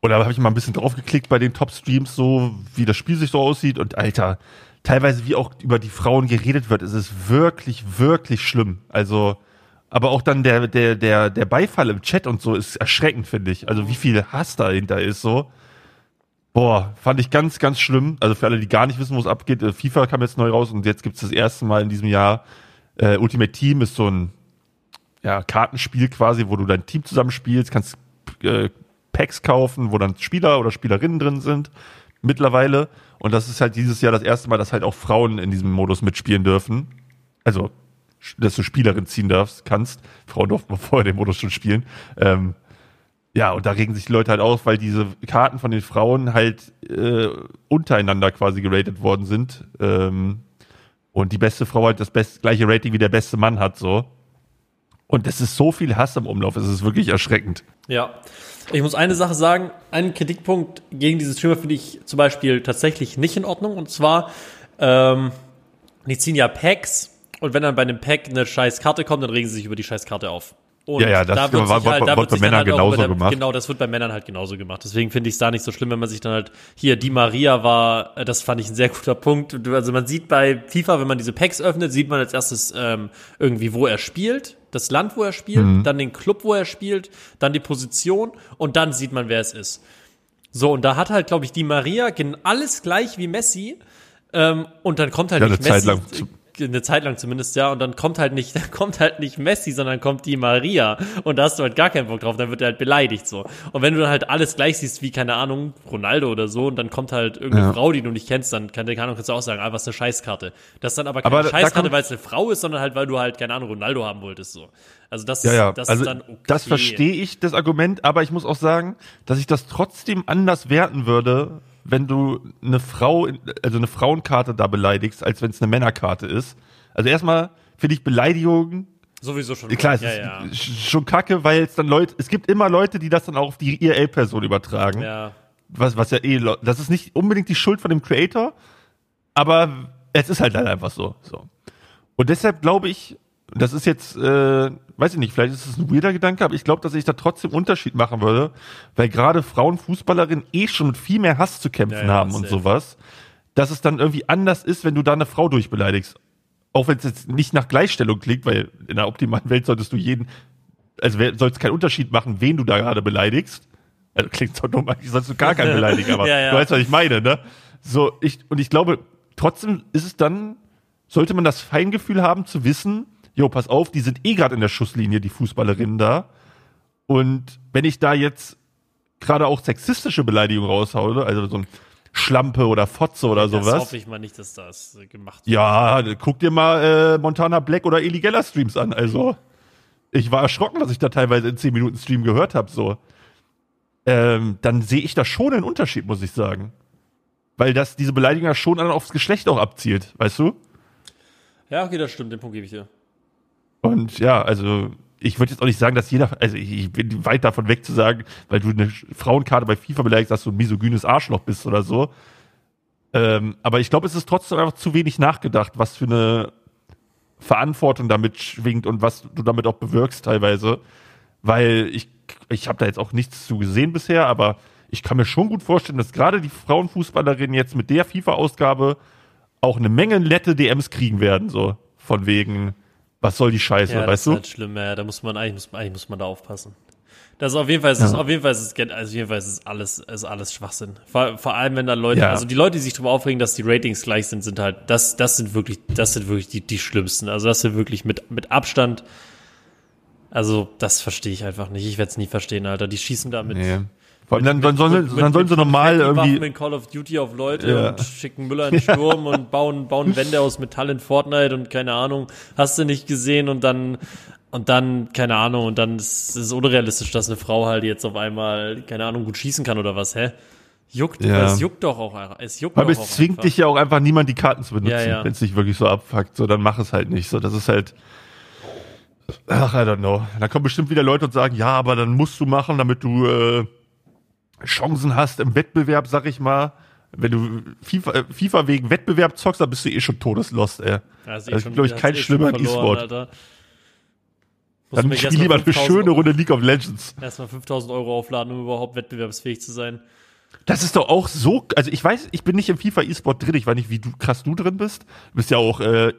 Und da habe ich mal ein bisschen draufgeklickt bei den Top-Streams, so wie das Spiel sich so aussieht. Und Alter, teilweise wie auch über die Frauen geredet wird, ist es wirklich, wirklich schlimm. Also, aber auch dann der, der, der, der Beifall im Chat und so ist erschreckend, finde ich. Also wie viel Hass dahinter ist so. Boah, fand ich ganz, ganz schlimm. Also für alle, die gar nicht wissen, wo es abgeht, äh, FIFA kam jetzt neu raus und jetzt gibt es das erste Mal in diesem Jahr. Äh, Ultimate Team ist so ein ja, Kartenspiel quasi, wo du dein Team zusammenspielst, kannst äh, Packs kaufen, wo dann Spieler oder Spielerinnen drin sind mittlerweile. Und das ist halt dieses Jahr das erste Mal, dass halt auch Frauen in diesem Modus mitspielen dürfen. Also dass du Spielerin ziehen darfst, kannst. Frauen durften vorher den Modus schon spielen. Ähm, ja, und da regen sich die Leute halt auf, weil diese Karten von den Frauen halt äh, untereinander quasi geratet worden sind. Ähm, und die beste Frau halt das best, gleiche Rating wie der beste Mann hat, so. Und es ist so viel Hass im Umlauf, es ist wirklich erschreckend. Ja. Ich muss eine Sache sagen, einen Kritikpunkt gegen diese Streamer finde ich zum Beispiel tatsächlich nicht in Ordnung. Und zwar, ähm, die ziehen ja Packs und wenn dann bei einem Pack eine scheiß Karte kommt, dann regen sie sich über die scheiß Karte auf. Und ja, ja, das da wird, war, halt, da wird, bei Männern halt genauso der, gemacht. Genau, das wird bei Männern halt genauso gemacht. Deswegen finde ich es da nicht so schlimm, wenn man sich dann halt hier die Maria war, äh, das fand ich ein sehr guter Punkt. Also man sieht bei FIFA, wenn man diese Packs öffnet, sieht man als erstes ähm, irgendwie, wo er spielt, das Land, wo er spielt, mhm. dann den Club, wo er spielt, dann die Position und dann sieht man, wer es ist. So, und da hat halt, glaube ich, die Maria alles gleich wie Messi. Ähm, und dann kommt halt ja, nicht Messi. Lang eine Zeit lang zumindest, ja, und dann kommt halt nicht, dann kommt halt nicht Messi, sondern kommt die Maria. Und da hast du halt gar keinen Bock drauf, dann wird er halt beleidigt so. Und wenn du dann halt alles gleich siehst, wie, keine Ahnung, Ronaldo oder so, und dann kommt halt irgendeine ja. Frau, die du nicht kennst, dann kann, keine Ahnung, kannst du auch sagen, ah, was eine Scheißkarte. Das ist dann aber keine aber Scheißkarte, weil es eine Frau ist, sondern halt, weil du halt, keine Ahnung, Ronaldo haben wolltest, so. Also das, ja, ja. das also ist dann okay. Das verstehe ich, das Argument, aber ich muss auch sagen, dass ich das trotzdem anders werten würde, wenn du eine Frau, also eine Frauenkarte da beleidigst, als wenn es eine Männerkarte ist. Also erstmal finde ich Beleidigung Sowieso schon. Klar, es ja, ist ja. schon kacke, weil es dann Leute, es gibt immer Leute, die das dann auch auf die IRL-Person übertragen. Ja. Was, was ja eh, das ist nicht unbedingt die Schuld von dem Creator, aber es ist halt leider einfach so. so. Und deshalb glaube ich, das ist jetzt, äh, weiß ich nicht, vielleicht ist es ein weirder Gedanke, aber ich glaube, dass ich da trotzdem Unterschied machen würde, weil gerade Frauenfußballerinnen eh schon mit viel mehr Hass zu kämpfen ja, ja, haben und sowas, dass es dann irgendwie anders ist, wenn du da eine Frau durchbeleidigst auch wenn es jetzt nicht nach Gleichstellung klingt, weil in einer optimalen Welt solltest du jeden, also soll es keinen Unterschied machen, wen du da gerade beleidigst. Also klingt so dumm, eigentlich sollst du gar keinen beleidigen, aber ja, ja. du weißt, was ich meine, ne? So, ich, und ich glaube, trotzdem ist es dann, sollte man das Feingefühl haben zu wissen, jo, pass auf, die sind eh gerade in der Schusslinie, die Fußballerinnen da. Und wenn ich da jetzt gerade auch sexistische Beleidigungen raushaue, also so ein Schlampe oder Fotze oder das sowas. Das hoffe ich mal nicht, dass das äh, gemacht wird. Ja, guck dir mal äh, Montana Black oder Eli Geller Streams an. Also, ich war erschrocken, dass ich da teilweise in 10 Minuten Stream gehört habe. So. Ähm, dann sehe ich da schon einen Unterschied, muss ich sagen. Weil das diese Beleidigung ja schon aufs Geschlecht auch abzielt, weißt du? Ja, okay, das stimmt, den Punkt gebe ich dir. Und ja, also ich würde jetzt auch nicht sagen, dass jeder, also ich bin weit davon weg zu sagen, weil du eine Frauenkarte bei FIFA beleidigst, dass du ein misogynes Arschloch bist oder so. Ähm, aber ich glaube, es ist trotzdem einfach zu wenig nachgedacht, was für eine Verantwortung damit schwingt und was du damit auch bewirkst teilweise. Weil ich, ich habe da jetzt auch nichts zu gesehen bisher, aber ich kann mir schon gut vorstellen, dass gerade die Frauenfußballerinnen jetzt mit der FIFA-Ausgabe auch eine Menge nette DMs kriegen werden, so von wegen was soll die Scheiße, ja, weißt du? Das ist halt schlimm, ja, da muss man eigentlich, muss, eigentlich muss man da aufpassen. Das ist auf jeden Fall, ist, auf jeden Fall ist also auf jeden Fall ist es alles, ist alles Schwachsinn. Vor, vor allem, wenn dann Leute, Ja. also die Leute, die sich darüber aufregen, dass die Ratings gleich sind, sind halt, das, das sind wirklich, das sind wirklich die, die schlimmsten. Also das sind wirklich mit, mit Abstand, also das verstehe ich einfach nicht. Ich werde es nie verstehen, Alter. Die schießen da mit, Nee. Vor allem dann, dann sollen, mit- sie- dann sollen sie normal irgendwie. in Call of Duty auf Leute Ja. und schicken Müller in den Sturm und bauen, bauen Wände aus Metall in Fortnite und keine Ahnung, hast du nicht gesehen und dann, und dann, keine Ahnung, und dann ist es unrealistisch, dass eine Frau halt jetzt auf einmal, keine Ahnung, gut schießen kann oder was, hä? Juckt, Ja. es juckt doch auch, es juckt doch es auch zwingt einfach. dich ja auch einfach niemand die Karten zu benutzen, Ja, ja. wenn es dich wirklich so abfuckt. So, dann mach es halt nicht. So, das ist halt. Ach, I don't know. Da kommen bestimmt wieder Leute und sagen, ja, aber dann musst du machen, damit du äh, Chancen hast im Wettbewerb, sag ich mal. Wenn du FIFA, äh, FIFA wegen Wettbewerb zockst, dann bist du eh schon todeslost, ey. Also ist, glaube ich, kein schlimmer E-Sport. Dann spiel lieber eine schöne Runde League of Legends. Erstmal 5000 Euro aufladen, um überhaupt wettbewerbsfähig zu sein. Das ist doch auch so, also ich weiß, ich bin nicht im FIFA E-Sport drin, ich weiß nicht, wie du, krass du drin bist. Du bist ja auch äh,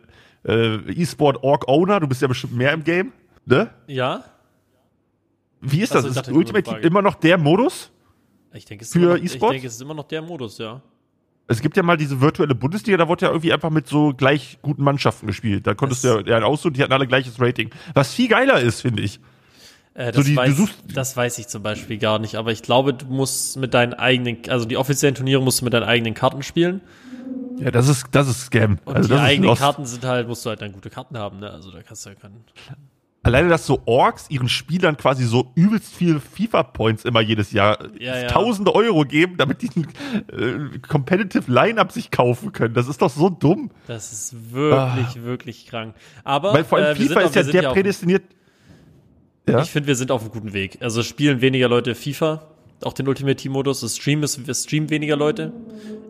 äh, E-Sport Org Owner, du bist ja bestimmt mehr im Game, ne? Ja? Wie ist das? ist Ultimate. Team immer noch der Modus? Ich denke, es ist Für immer noch, ich denke, es ist immer noch der Modus, ja. Es gibt ja mal diese virtuelle Bundesliga, da wurde ja irgendwie einfach mit so gleich guten Mannschaften gespielt. Da konntest Das- du ja, ja aussuchen, die hatten alle gleiches Rating. Was viel geiler ist, finde ich. Äh, So das, die- du weiß, das weiß ich zum Beispiel gar nicht, aber ich glaube, du musst mit deinen eigenen, also die offiziellen Turniere musst du mit deinen eigenen Karten spielen. Ja, das ist, das ist Scam. Und also die eigenen. Karten sind halt, musst du halt dann gute Karten haben, ne? Also da kannst du ja keinen. Alleine, dass so Orks ihren Spielern quasi so übelst viel FIFA-Points immer jedes Jahr Ja, ja. tausende Euro geben, damit die ein äh, Competitive Line-Up sich kaufen können. Das ist doch so dumm. Das ist wirklich, wirklich krank. Aber Ah. Weil vor allem äh, FIFA auch- ist ja der prädestiniert. Ja? Ich finde, wir sind auf einem guten Weg. Also spielen weniger Leute FIFA, auch den Ultimate Team Modus. Es streamen, es, streamen weniger Leute.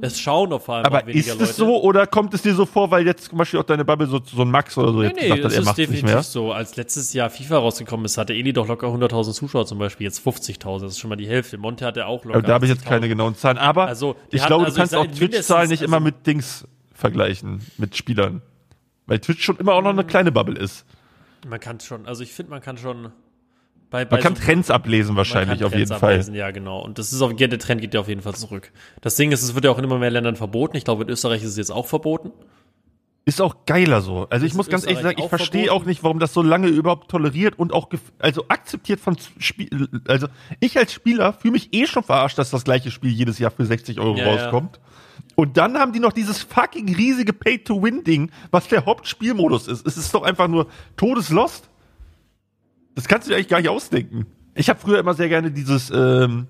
Es schauen auf allem Aber weniger ist Leute. es so oder kommt es dir so vor, weil jetzt zum Beispiel auch deine Bubble so, so ein Max oder so Nee, jetzt nee, gesagt hat, es er ist macht nicht definitiv mehr? so. Als letztes Jahr FIFA rausgekommen ist, hatte Eli doch locker 100.000 Zuschauer zum Beispiel, jetzt 50.000. Das ist schon mal die Hälfte. Monte hatte auch locker Aber da habe ich jetzt 80.000. keine genauen Zahlen. Aber Also, ich hatten- glaube, also du kannst ich auch Twitch-Zahlen nicht mindestens- immer also- mit Dings vergleichen, mit Spielern. Weil Twitch schon immer auch noch eine kleine Bubble ist. Man kann schon, also ich finde, man kann schon bei, bei Man kann so- Trends ablesen wahrscheinlich auf Trends jeden Fall. ablesen, Ja, genau. Und das ist auf, der Trend geht ja auf jeden Fall zurück. Das Ding ist, es wird ja auch in immer mehr Ländern verboten. Ich glaube, in Österreich ist es jetzt auch verboten. Ist auch geiler so. Also ich Ist muss ganz ehrlich sagen, ich verstehe auch nicht, warum das so lange überhaupt toleriert und auch also akzeptiert von Spiel. Also ich als Spieler fühle mich eh schon verarscht, dass das gleiche Spiel jedes Jahr für 60 Euro Ja, ja. rauskommt. Und dann haben die noch dieses fucking riesige Pay-to-Win-Ding, was der Hauptspielmodus ist. Es ist doch einfach nur Todeslost. Das kannst du dir eigentlich gar nicht ausdenken. Ich habe früher immer sehr gerne dieses, ähm,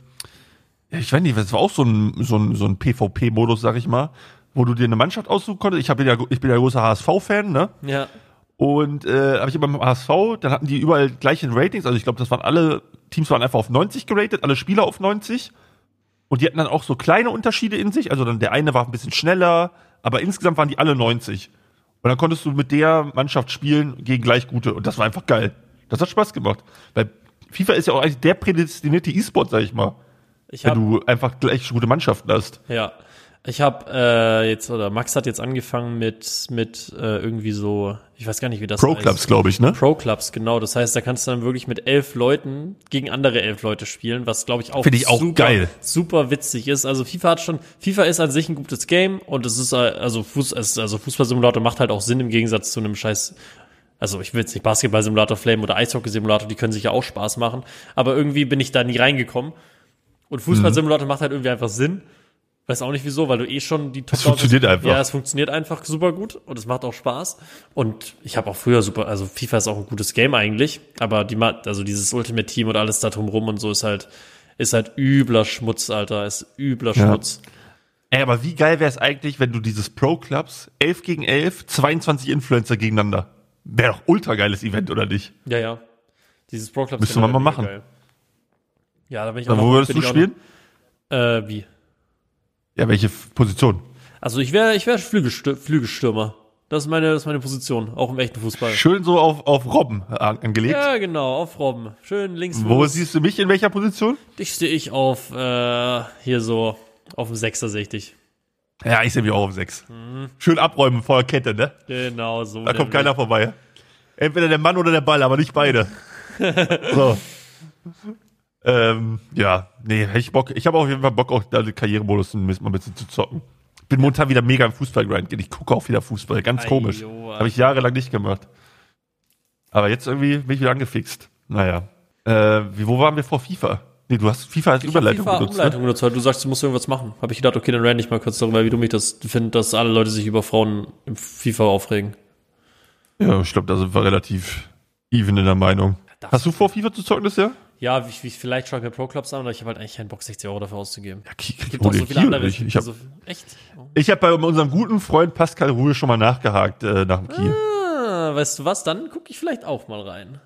ich weiß nicht, das war auch so ein, so ein, so ein PvP-Modus, sag ich mal, wo du dir eine Mannschaft aussuchen konntest. Ich, hab ja, ich bin ja großer HSV-Fan, ne? Ja. Und äh, habe ich immer beim HSV, dann hatten die überall gleiche Ratings. Also ich glaube, das waren alle Teams waren einfach auf 90 geratet, alle Spieler auf 90. Und die hatten dann auch so kleine Unterschiede in sich. Also dann der eine war ein bisschen schneller, aber insgesamt waren die alle 90. Und dann konntest du mit der Mannschaft spielen gegen gleich gute. Und das war einfach geil. Das hat Spaß gemacht. Weil FIFA ist ja auch eigentlich der prädestinierte E-Sport, sag ich mal. Ich Wenn habe du einfach gleich gute Mannschaften hast. Ja. Ich habe äh, jetzt, oder Max hat jetzt angefangen mit, mit äh, irgendwie so, ich weiß gar nicht, wie das Pro heißt. Clubs, glaube ich, ne? Pro Clubs, genau. Das heißt, da kannst du dann wirklich mit elf Leuten gegen andere elf Leute spielen, was glaube ich auch, ich auch super, geil. super witzig ist. Also FIFA hat schon, FIFA ist an sich ein gutes Game und es ist äh, also Fuß, also Fußballsimulator macht halt auch Sinn im Gegensatz zu einem Scheiß. Also ich will jetzt nicht Basketball-Simulator Flame oder Eishockey-Simulator, die können sich ja auch Spaß machen, aber irgendwie bin ich da nie reingekommen. Und Fußball-Simulator Mhm. macht halt irgendwie einfach Sinn. Weiß auch nicht wieso, weil du eh schon die Es funktioniert einfach. Ja, es funktioniert einfach super gut und es macht auch Spaß. Und ich habe auch früher super, also FIFA ist auch ein gutes Game eigentlich, aber die, also dieses Ultimate Team und alles da drumrum und so ist halt, ist halt übler Schmutz, Alter, ist übler Ja. Schmutz. Ey, aber wie geil wäre es eigentlich, wenn du dieses Pro Clubs 11 gegen 11, 22 Influencer gegeneinander. Wäre doch ultra geiles Event, oder nicht? Ja, ja. Dieses Pro Clubs. Müsste man mal machen. Geil. Ja, da bin ich auch Wo würdest du spielen? Noch, äh, wie? Ja, welche Position? Also ich wäre, ich wäre Flügelstür Flügelstürmer. Das ist meine, das ist meine Position, auch im echten Fußball. Schön so auf, auf Robben an- angelegt. Ja, genau, auf Robben. Schön links. Wo Fuß. siehst du mich in welcher Position? Dich stehe ich auf, äh, hier so, auf dem Sechser sehe ich dich. Ja, ich sehe mich auch auf 6. Schön abräumen vor der Kette, ne? Genau, so. Da kommt keiner vorbei. Entweder der Mann oder der Ball, aber nicht beide. so. Ähm, ja, nee, hätte ich Bock. Ich habe auf jeden Fall Bock, auch da den Karrieremodus mal ein bisschen zu zocken. Bin momentan wieder mega im Fußballgrind. Ich gucke auch wieder Fußball. Ganz Ei, komisch. Habe ich jahrelang nicht gemacht. Aber jetzt irgendwie bin ich wieder angefixt. Naja. Äh, wie, wo waren wir vor FIFA? Nee, du hast FIFA als Ich Überleitung FIFA benutzt. Umleitung Ne? benutzt, weil du sagst, du musst irgendwas machen. Habe ich gedacht, okay, dann rant ich mal kurz darüber, wie dumm ich das finde, dass alle Leute sich über Frauen im FIFA aufregen. Ja, ich glaube, da sind wir relativ even in der Meinung. Das- Hast du vor, FIFA zu zocken das Jahr? Ja, wie, wie vielleicht schaue ich mir Pro Clubs an, aber ich habe halt eigentlich keinen Bock, 60 Euro dafür auszugeben. Ja, Gibt auch so viele andere. Ich, ich habe also, hab bei unserem guten Freund Pascal Ruhe schon mal nachgehakt äh, nach dem Kiel. Ah, weißt du was, dann gucke ich vielleicht auch mal rein.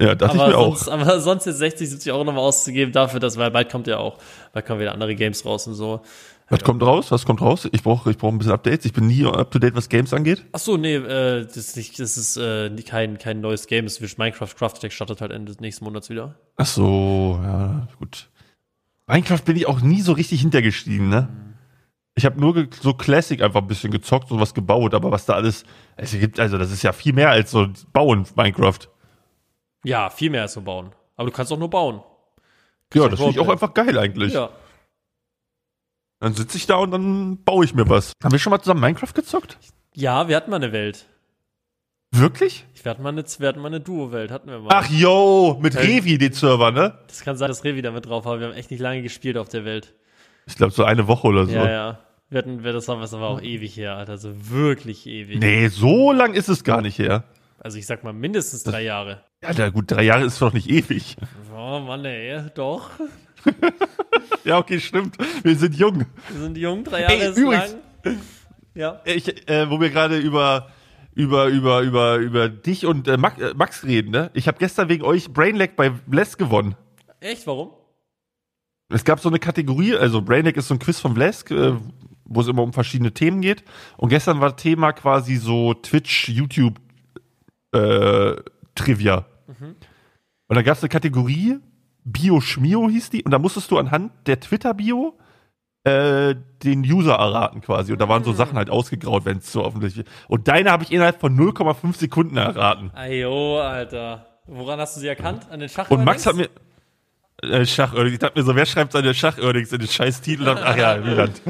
Ja, dachte ich Aber mir auch. sonst, aber sonst jetzt 60, 70 Euro nochmal auszugeben dafür, dass, weil bald kommt ja auch, bald kommen wieder andere Games raus und so. Was kommt raus? Was kommt raus? Ich brauche ich brauch ein bisschen Updates. Ich bin nie up to date, was Games angeht. Ach so, nee, äh, das ist, nicht, das ist äh, kein, kein neues Game. Es ist Minecraft Craft Attack startet halt Ende des nächsten Monats wieder. Ach so, ja, gut. Minecraft bin ich auch nie so richtig hintergestiegen, ne? Ich habe nur so Classic einfach ein bisschen gezockt und was gebaut, aber was da alles es gibt, also das ist ja viel mehr als so bauen Minecraft. Ja, viel mehr als nur bauen. Aber du kannst auch nur bauen. Ja, So das finde ich auch einfach geil eigentlich. Ja. Dann sitze ich da und dann baue ich mir was. Haben wir schon mal zusammen Minecraft gezockt? Ja, wir hatten mal eine Welt. Wirklich? Wir hatten mal eine, wir hatten mal eine Duo-Welt, hatten wir mal. Ach yo, mit Hey. Revi den Server, ne? Das kann sein, dass Revi damit drauf war. Wir haben echt nicht lange gespielt auf der Welt. Ich glaube so eine Woche oder so. Ja, ja. Wir hatten, wir, das war, das war auch ewig her, Alter. Also wirklich ewig. Nee, so lang ist es gar nicht her. Also ich sag mal mindestens drei Jahre. Ja, na gut, drei Jahre ist doch nicht ewig. Oh Mann, ey, doch. Ja, okay, stimmt. Wir sind jung. Wir sind jung, drei Jahre Ey, ist übrigens- lang. Ja. Ich, äh, wo wir gerade über über über über über dich und äh, Max, äh, Max reden, ne? Ich habe gestern wegen euch Brainlag bei Bless gewonnen. Echt, warum? Es gab so eine Kategorie, also Brainlag ist so ein Quiz von Blesk, äh, wo es immer um verschiedene Themen geht. Und gestern war Thema quasi so Twitch, YouTube äh, Trivia. Und da gab es eine Kategorie, Bio Schmio hieß die, und da musstest du anhand der Twitter-Bio äh, den User erraten quasi. Und da waren so Sachen halt ausgegraut, wenn es so offensichtlich Und deine habe ich innerhalb von 0,5 Sekunden erraten. Ayo, Alter. Woran hast du sie erkannt? An den Schach? Und Max hat mir. Äh, Schachördings. Ich dachte mir so, wer schreibt seine Schachördings in den scheiß Titel? Dann- Ach ja, Wieland.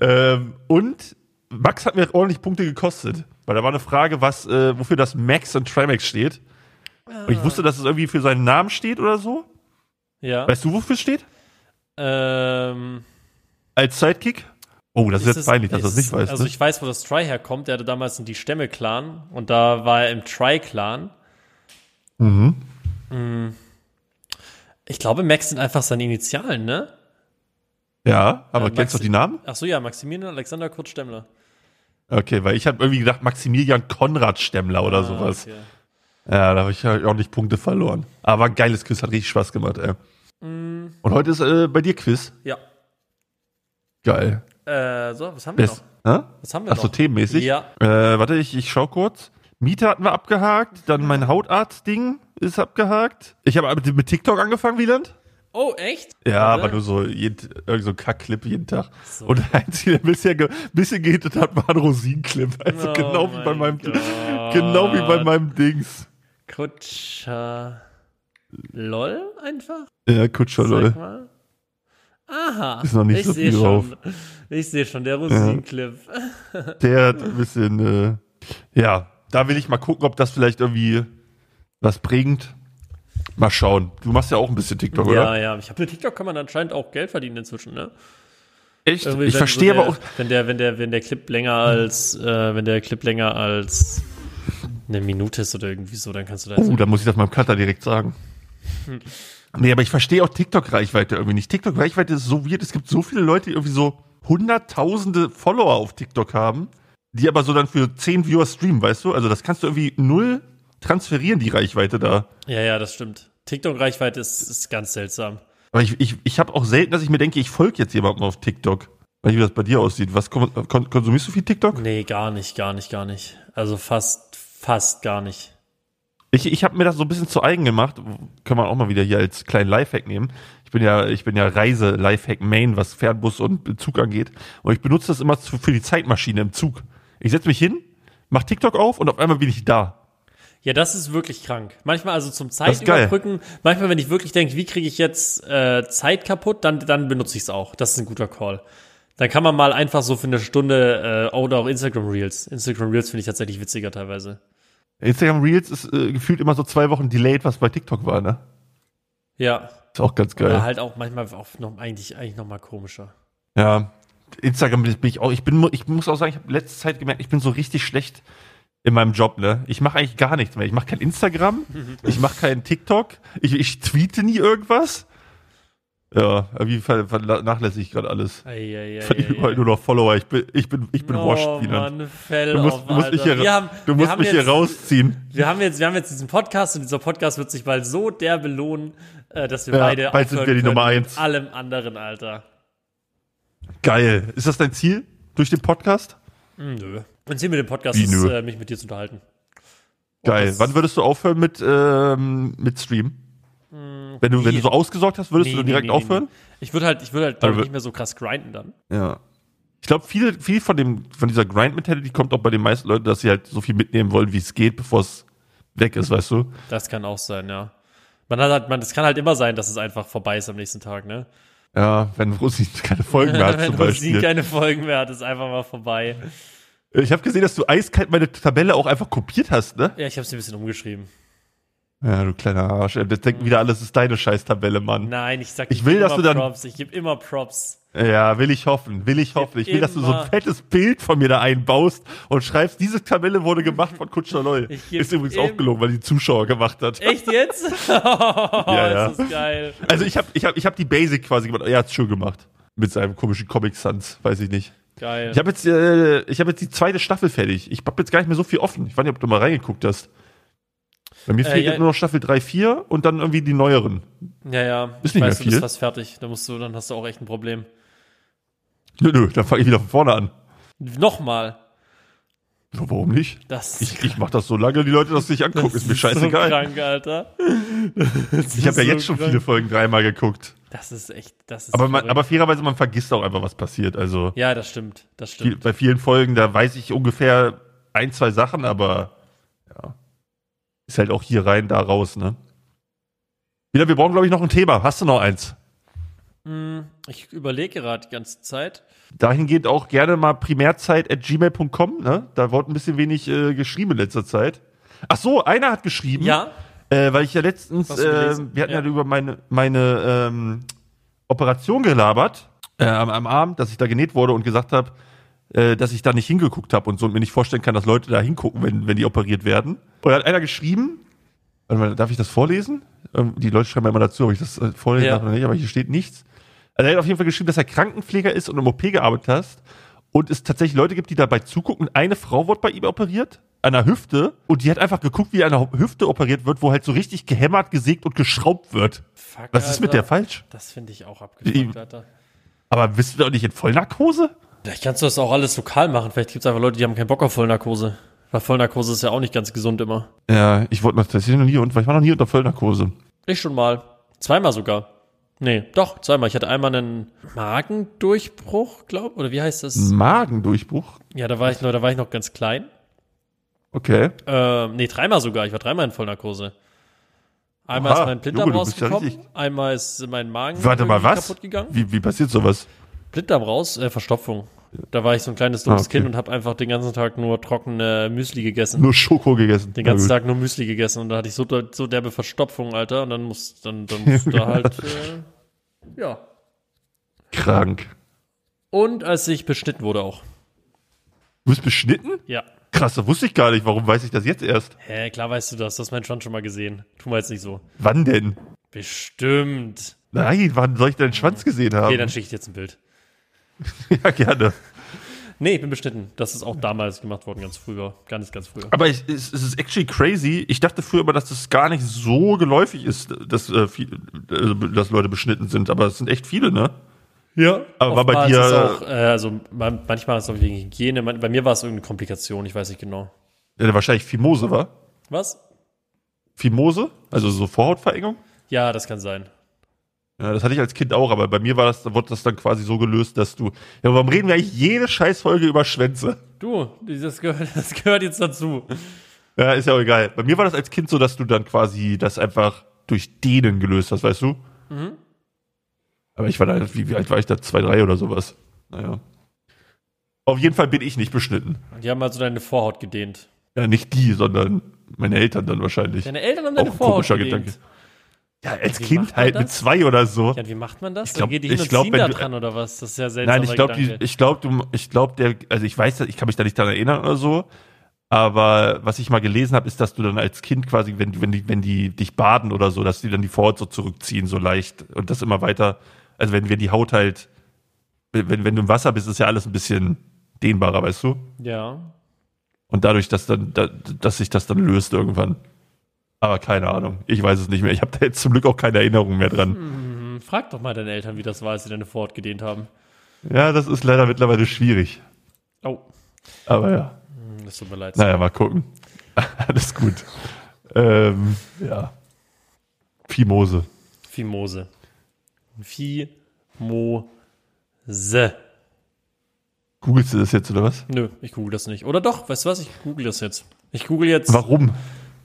ähm, und Max hat mir ordentlich Punkte gekostet. Weil da war eine Frage, was, äh, wofür das Max und Trimax steht. Und ich wusste, dass es irgendwie für seinen Namen steht oder so. Ja. Weißt du, wofür es steht? Ähm, Als Sidekick? Oh, das ist, jetzt es- peinlich, dass du das ist- nicht weißt. Also ne? ich weiß, wo das Try herkommt. Der hatte damals die Stämme-Clan und da war er im Try-Clan. mhm. Ich glaube, Max sind einfach seine Initialen, ne? Ja, aber Äh, kennst du die Namen? Ach so, ja, Maximilian Alexander Kurt Stemmler. Okay, weil ich habe irgendwie gedacht, Maximilian Konrad Stemmler oder sowas. Ah, okay. Ja, da habe ich auch nicht Punkte verloren. Aber geiles Quiz, hat richtig Spaß gemacht, ey. Mm. Und heute ist äh, bei dir Quiz. Ja. Geil. Äh, so, was haben wir Best. noch? Hä? Was haben wir Achso, noch? themenmäßig. Ja. Äh, warte, ich, ich schau kurz. Miete hatten wir abgehakt, dann mein Hautarzt-Ding ist abgehakt. Ich habe mit TikTok angefangen, Wieland. Oh, echt? Ja, Warte. aber nur so, jeden, irgend so ein Kack-Clip jeden Tag. So. Und der einzige, der bisher ge bisschen gehittet hat, war ein Rosin-Clip. Also Oh genau wie bei mein meinem, Gott. genau wie bei meinem Dings. Kutscher. LOL einfach? Ja, Kutscher, Sag lol. mal. Aha. Ist noch nicht ich so viel schon. Ich sehe schon, der Rosin-Clip. Der hat ein bisschen, äh, ja, da will ich mal gucken, ob das vielleicht irgendwie was bringt. Mal schauen. Du machst ja auch ein bisschen TikTok, Ja, oder? ja. Ich hab, mit TikTok kann man anscheinend auch Geld verdienen inzwischen, ne? Echt? Irgendwie, Ich verstehe so aber auch. Wenn der, wenn der, wenn der Clip länger als, äh, wenn der Clip länger als eine Minute ist oder irgendwie so, dann kannst du da. Uh, da muss ich das meinem Cutter direkt sagen. Nee, aber ich verstehe auch TikTok-Reichweite irgendwie nicht. TikTok-Reichweite ist so weird. Es gibt so viele Leute, die irgendwie so hunderttausende Follower auf TikTok haben, die aber so dann für 10 Viewer streamen, weißt du? Also das kannst du irgendwie null transferieren, die Reichweite da. ja, ja, das stimmt. TikTok-Reichweite ist, ist ganz seltsam. Aber ich, ich, ich habe auch selten, dass ich mir denke, ich folge jetzt jemandem auf TikTok. Weil wie das bei dir aussieht. Was kon kon konsumierst du viel TikTok? Nee, gar nicht, gar nicht, gar nicht. Also fast, fast gar nicht. Ich, ich habe mir das so ein bisschen zu eigen gemacht. Können wir auch mal wieder hier als kleinen Lifehack nehmen. Ich bin ja, ich bin ja Reise-Lifehack-Main, was Fernbus und Zug angeht. Und ich benutze das immer zu, für die Zeitmaschine im Zug. Ich setze mich hin, mach TikTok auf und auf einmal bin ich da. Ja, das ist wirklich krank. Manchmal also zum. Zeitüberbrücken, manchmal, wenn ich wirklich denke, wie kriege ich jetzt äh, Zeit kaputt, dann, dann benutze ich es auch. Das ist ein guter Call. Dann kann man mal einfach so für eine Stunde äh, oder auch Instagram Reels. Instagram Reels finde ich tatsächlich witziger teilweise. Instagram Reels ist äh, gefühlt immer so zwei Wochen delayed, was bei TikTok war, ne? Ja. Ist auch ganz geil. Oder halt auch manchmal auch noch eigentlich, eigentlich noch mal komischer. Ja, Instagram bin ich auch. Ich bin, ich muss auch sagen, ich habe letzte Zeit gemerkt, ich bin so richtig schlecht in meinem Job. Ne, ich mache eigentlich gar nichts mehr. Ich mache kein Instagram, ich mache keinen TikTok, ich, ich tweete nie irgendwas. Ja, auf jeden Fall vernachlässige ich gerade alles. Eieiei, Ich verliere überall nur noch Follower. Ich bin, ich bin, ich bin washed, oh, Wieland. Mann, fell Du musst, auf, musst mich hier, haben, du musst mich jetzt, hier rausziehen. Wir haben jetzt, wir haben jetzt diesen Podcast und dieser Podcast wird sich bald so der belohnen, äh, dass wir Ja, beide bald sind wir die Nummer mit eins. allem anderen, Alter. Geil. Ist das dein Ziel durch den Podcast? Hm, Nö. Und Ziel mit dem Podcast Wie ist, äh, mich mit dir zu unterhalten. Geil. das- Wann würdest du aufhören mit, ähm, mit Stream? wenn, du, wenn du so ausgesorgt hast, würdest Nee, du direkt nee, nee, aufhören? Ich würde halt, ich würde halt Aber- nicht mehr so krass grinden dann. Ja. Ich glaube, viel, viel von dem, von dieser Grind-Mentality kommt auch bei den meisten Leuten, dass sie halt so viel mitnehmen wollen, wie es geht, bevor es weg ist, weißt du? Das kann auch sein, ja. Man hat halt, man, es kann halt immer sein, dass es einfach vorbei ist am nächsten Tag, ne? Ja, wenn Rosi keine Folgen mehr hat, Wenn zum Rosin Beispiel. keine Folgen mehr hat, ist einfach mal vorbei. Ich habe gesehen, dass du eiskalt meine Tabelle auch einfach kopiert hast, ne? Ja, ich habe sie ein bisschen umgeschrieben. Ja, du kleiner Arsch. Das denken wieder alles ist deine Scheiß-Tabelle, Mann. Nein, ich sag, Ich geb will, dass immer du dann- Props. Ich gebe immer Props. Ja, will ich hoffen, will ich hoffen. Ich will, dass du so ein fettes Bild von mir da einbaust und schreibst, diese Tabelle wurde gemacht von Kutscher. Ich geb Ist übrigens auch gelogen, weil die Zuschauer gemacht hat. Echt jetzt? Ja, ja. Das ist geil. Also ich habe ich hab, ich hab die Basic quasi gemacht. Er hat's schon gemacht. Mit seinem komischen Comic Sans, weiß ich nicht. Geil. Ich habe jetzt, äh, ich hab jetzt die zweite Staffel fertig. Ich habe jetzt gar nicht mehr so viel offen. Ich weiß nicht, ob du mal reingeguckt hast. Bei mir Äh, fehlt ja. jetzt nur noch Staffel 3, 4 und dann irgendwie die neueren. ja, ja. Ist ich nicht weiß, mehr du bist viel. fast fertig. Da musst du, dann hast du auch echt ein Problem. Nö, nö, dann fange ich wieder von vorne an. Nochmal. Ja, Warum nicht? Das Ich, ich mache das so lange, die Leute das sich angucken. Ist mir So scheißegal. krank, Alter. ich habe ja jetzt schon viele Folgen dreimal geguckt. Das ist echt, das ist Aber, man, aber fairerweise, man vergisst auch einfach, was passiert. Also Ja, das stimmt. Das viel, stimmt. bei vielen Folgen, da weiß ich ungefähr ein, zwei Sachen, aber ja. Ist halt auch hier rein, da raus, ne? Wieder, wir brauchen, glaube ich, noch ein Thema. Hast du noch eins? Hm, Ich überlege gerade die ganze Zeit. Dahingehend auch gerne mal primärzeit at gmail.com, ne? Da wurde ein bisschen wenig äh, geschrieben in letzter Zeit. Ach so, einer hat geschrieben. Ja? Äh, weil ich ja letztens, äh, wir hatten ja, Ja. über meine, meine ähm, Operation gelabert äh, am, am Abend, dass ich da genäht wurde und gesagt habe, äh, dass ich da nicht hingeguckt habe und so und mir nicht vorstellen kann, dass Leute da hingucken, wenn, wenn die operiert werden. Und da hat einer geschrieben, mal, darf ich das vorlesen? Ähm, die Leute schreiben immer dazu, ob ich das äh, vorlesen Ja. darf oder nicht, aber hier steht nichts. Also er hat auf jeden Fall geschrieben, dass er Krankenpfleger ist und im OP gearbeitet hast und es tatsächlich Leute gibt, die dabei zugucken. Eine Frau wurde bei ihm operiert, an der Hüfte, und die hat einfach geguckt, wie eine Hüfte operiert wird, wo halt so richtig gehämmert, gesägt und geschraubt wird. Fuck, Was ist mit der Alter. falsch? Das finde ich auch abgefuckt, Alter. Aber bist du doch nicht in Vollnarkose? Vielleicht kannst du das auch alles lokal machen. Vielleicht gibt es einfach Leute, die haben keinen Bock auf Vollnarkose. Weil Vollnarkose ist ja auch nicht ganz gesund immer. Ja, ich wollte noch tatsächlich noch nie, und ich war noch nie unter Vollnarkose. Ich schon mal. Zweimal sogar. Nee, doch, zweimal. Ich hatte einmal einen Magendurchbruch, glaub, oder wie heißt das? Magendurchbruch? Ja, da war ich noch, da war ich noch ganz klein. Okay. Ähm, nee, dreimal sogar. Ich war dreimal in Vollnarkose. Einmal Oha, ist mein Blinddarm Junge, ja rausgekommen, richtig- einmal ist mein Magen Warte mal, was? kaputt gegangen. Wie, wie passiert sowas? Blinddarm raus, äh, Verstopfung. Da war ich so ein kleines dummes Ah, okay. Kind und habe einfach den ganzen Tag nur trockene Müsli gegessen. Nur Schoko gegessen. den ganzen. Tag nur Müsli gegessen und da hatte ich so, so derbe Verstopfung, Alter. Und dann muss, dann, dann musst du da halt, äh, ja. Krank. Und als ich beschnitten wurde auch. Du bist beschnitten? Ja. Krass, das wusste ich gar nicht. Warum weiß ich das jetzt erst? Hä, klar weißt du das. Du hast meinen Schwanz schon mal gesehen. Tu mal jetzt nicht so. Wann denn? Bestimmt. Nein, wann soll ich deinen Schwanz gesehen haben? Okay, dann schicke ich dir jetzt ein Bild. ja, gerne. Nee, ich bin beschnitten. Das ist auch damals gemacht worden, ganz früher. Ganz, ganz früher. Aber ich, es, es ist actually crazy. Ich dachte früher immer, dass das gar nicht so geläufig ist, dass, äh, viel, äh, dass Leute beschnitten sind. Aber es sind echt viele, ne? Ja. Aber war bei dir- Ist auch, äh, also man, manchmal ist es auch wegen Hygiene. Bei mir war es irgendeine Komplikation. Ich weiß nicht genau. Ja, wahrscheinlich Fimose, war? Was? Fimose? Also so Vorhautverengung? Ja, das kann sein. Ja, das hatte ich als Kind auch, aber bei mir war das, wurde das dann quasi so gelöst, dass du. Ja, warum reden wir eigentlich jede Scheißfolge über Schwänze? Du, das gehört, das gehört jetzt dazu. Ja, ist ja auch egal. Bei mir war das als Kind so, dass du dann quasi das einfach durch Dehnen gelöst hast, weißt du? Mhm. Aber ich war da, wie, wie alt war ich da? Zwei, drei oder sowas. Naja. Auf jeden Fall bin ich nicht beschnitten. Die haben also deine Vorhaut gedehnt. Ja, nicht die, sondern meine Eltern dann wahrscheinlich. Deine Eltern haben deine Auch Vorhaut gedehnt. Gedanke. Ja, als Kind halt mit zwei oder so. Ja, wie macht man das? Ich glaub, dann geht die hin ich glaub, da du, dran oder was? Das ist ja seltsam. Nein, ich glaube, ich glaube, du, ich glaube, der, also ich weiß, ich kann mich da nicht daran erinnern oder so. Aber was ich mal gelesen habe, ist, dass du dann als Kind quasi, wenn, wenn die, wenn die dich baden oder so, dass die dann die Vorhaut so zurückziehen, so leicht und das immer weiter. Also wenn wir die Haut halt, wenn, wenn du im Wasser bist, ist ja alles ein bisschen dehnbarer, weißt du? Ja. Und dadurch, dass dann, dass sich das dann löst irgendwann. Aber keine Ahnung. Ich weiß es nicht mehr. Ich habe da jetzt zum Glück auch keine Erinnerung mehr dran. Hm, frag doch mal deine Eltern, wie das war, als sie deine Vorhaut gedehnt haben. Ja, das ist leider mittlerweile schwierig. Oh. Aber ja. Hm, das tut mir leid. Naja, mal gucken. Alles gut. Ähm, ja. Fimose. Fimose. Fimose. Googlest du das jetzt oder was? Nö, ich google das nicht. Oder doch, weißt du was? Ich google das jetzt. Ich google jetzt. Warum?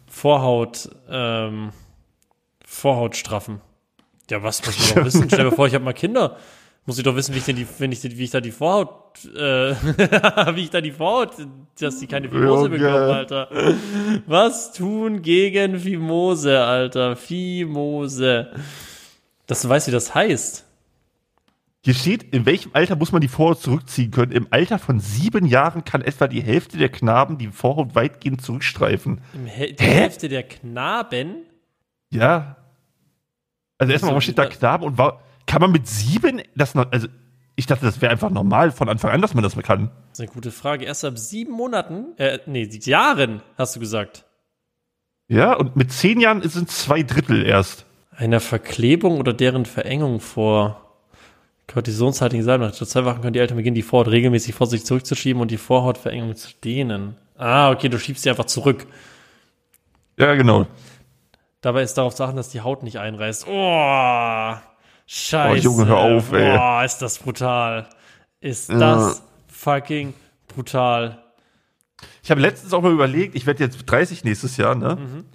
Vorhaut, ähm, Vorhaut straffen. Ja, was muss man doch wissen? Stell dir vor, ich habe mal Kinder. Muss ich doch wissen, wie ich denn die, wenn ich, wie ich da die Vorhaut, äh, wie ich da die Vorhaut, dass die keine Fimose okay. bekommen, Alter. Was tun gegen Fimose, Alter? Fimose. Dass du weißt, wie das heißt. Hier steht, in welchem Alter muss man die Vorhaut zurückziehen können? Im Alter von sieben Jahren kann etwa die Hälfte der Knaben die Vorhaut weitgehend zurückstreifen. Im Hel die Hälfte der Knaben? Ja. Also erstmal, warum steht da Knaben und war, kann man mit sieben das noch, also ich dachte, das wäre einfach normal von Anfang an, dass man das kann. Das ist eine gute Frage. Erst ab sieben Monaten, äh, nee, Jahren, hast du gesagt. Ja, und mit zehn Jahren sind zwei Drittel erst. Einer Verklebung oder deren Verengung vor kortisonshaltigen Salben. Nach zwei Wochen können die Eltern beginnen, die Vorhaut regelmäßig vor sich zurückzuschieben und die Vorhautverengung zu dehnen. Ah, okay, du schiebst sie einfach zurück. Ja, genau. Dabei ist darauf zu achten, dass die Haut nicht einreißt. Oh, scheiße. Oh, Junge, hör auf, ey. Oh, ist das brutal. Ist ja. das fucking brutal. Ich habe letztens auch mal überlegt, ich werde jetzt 30 nächstes Jahr, ne? Mhm.